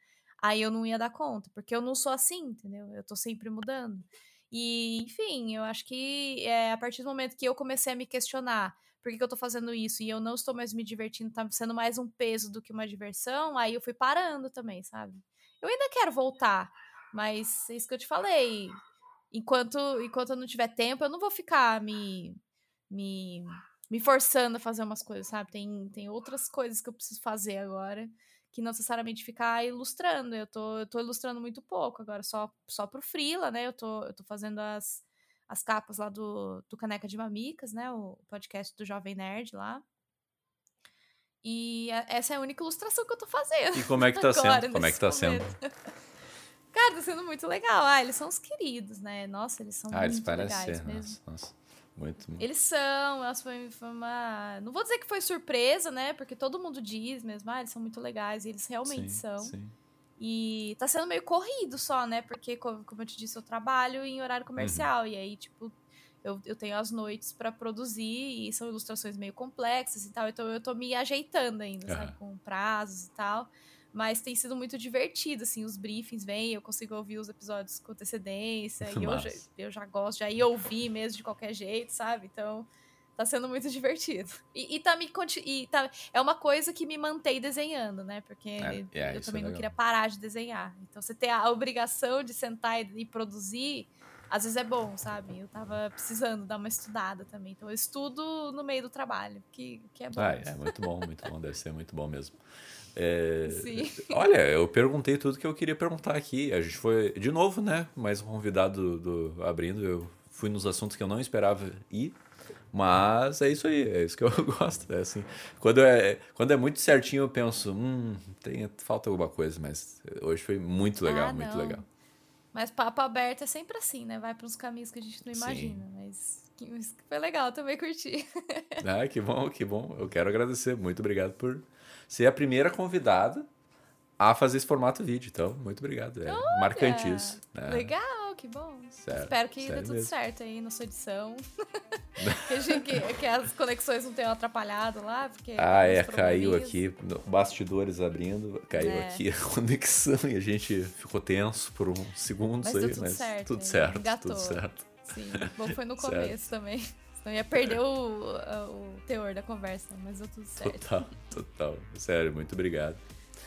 aí eu não ia dar conta, porque eu não sou assim, entendeu? Eu tô sempre mudando. E, enfim, eu acho que é, a partir do momento que eu comecei a me questionar por que, que eu tô fazendo isso e eu não estou mais me divertindo, tá sendo mais um peso do que uma diversão, aí eu fui parando também, sabe? Eu ainda quero voltar, mas é isso que eu te falei. Enquanto, enquanto eu não tiver tempo, eu não vou ficar me, me, me forçando a fazer umas coisas, sabe? Tem, tem outras coisas que eu preciso fazer agora que não necessariamente ficar ilustrando. Eu tô, eu tô ilustrando muito pouco agora, só, só pro Freela, né? Eu tô, eu tô fazendo as, as capas lá do, do Caneca de Mamicas, né? O podcast do Jovem Nerd lá. E essa é a única ilustração que eu tô fazendo. E como é que tá sendo? Como é que tá momento. sendo? Cara, tá sendo muito legal. Ah, eles são os queridos, né? Nossa, eles são ah, muito eles parecem legais ser, mesmo. Nossa, Muito, muito. Eles são, elas foi, foi uma. Não vou dizer que foi surpresa, né? Porque todo mundo diz mesmo, ah, eles são muito legais, e eles realmente sim, são. Sim. E tá sendo meio corrido só, né? Porque, como eu te disse, eu trabalho em horário uhum. comercial. Uhum. E aí, tipo, eu, eu tenho as noites para produzir e são ilustrações meio complexas e tal. Então eu tô me ajeitando ainda, uhum. sabe? Com prazos e tal. Mas tem sido muito divertido, assim, os briefings vêm, eu consigo ouvir os episódios com antecedência. e eu já, eu já gosto, já ia ouvir mesmo de qualquer jeito, sabe? Então Tá sendo muito divertido. E, e tá me e tá, é uma coisa que me mantém desenhando, né? Porque é, é, eu também é não queria parar de desenhar. Então você ter a obrigação de sentar e, e produzir, às vezes é bom, sabe? Eu tava precisando dar uma estudada também. Então eu estudo no meio do trabalho, que, que é bom. Ah, é muito bom, muito bom, deve ser muito bom mesmo. É, Sim. Olha, eu perguntei tudo que eu queria perguntar aqui. A gente foi, de novo, né? Mais um convidado do, do Abrindo. Eu fui nos assuntos que eu não esperava ir. Mas é isso aí, é isso que eu gosto. É assim, quando é, quando é muito certinho, eu penso, hum, tem, falta alguma coisa, mas hoje foi muito legal, ah, muito legal. Mas papo aberto é sempre assim, né? Vai para uns caminhos que a gente não imagina, Sim. mas foi legal, também curti. ah, que bom, que bom. Eu quero agradecer, muito obrigado por ser a primeira convidada a fazer esse formato vídeo. Então, muito obrigado. É Olha, marcante isso. Né? Legal, que bom. Sério, Espero que dê tudo mesmo. certo aí na sua edição. que, que, as conexões não tenham atrapalhado lá. Porque ah, é, caiu aqui. Bastidores abrindo, caiu é. aqui a conexão e a gente ficou tenso por uns segundos mas aí, tudo mas certo, tudo certo. Engatou. Tudo certo. Sim, bom foi no começo também. Senão ia perder o, o teor da conversa, mas deu tudo certo. Total, total. Sério, muito obrigado.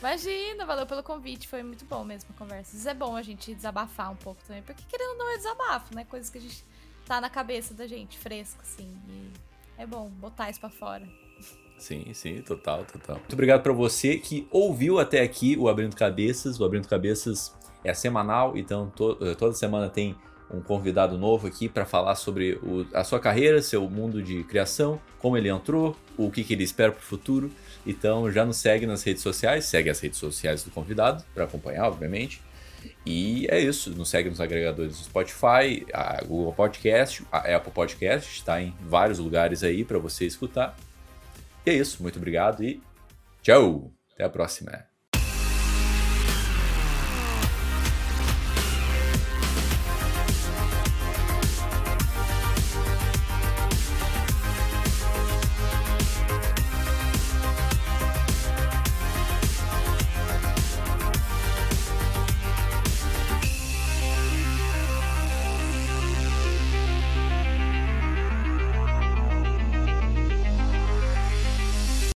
Imagina, valeu pelo convite, foi muito bom mesmo a conversa. Vezes é bom a gente desabafar um pouco também, porque querendo ou não é desabafo, né? Coisas que a gente tá na cabeça da gente, fresco, assim. E é bom botar isso pra fora. Sim, sim, total, total. Muito obrigado para você que ouviu até aqui o Abrindo Cabeças. O Abrindo Cabeças é semanal, então to eh, toda semana tem um convidado novo aqui para falar sobre o, a sua carreira, seu mundo de criação, como ele entrou, o que, que ele espera para o futuro. Então já nos segue nas redes sociais, segue as redes sociais do convidado para acompanhar, obviamente. E é isso, nos segue nos agregadores do Spotify, a Google Podcast, a Apple Podcast, está em vários lugares aí para você escutar. E é isso, muito obrigado e tchau! Até a próxima!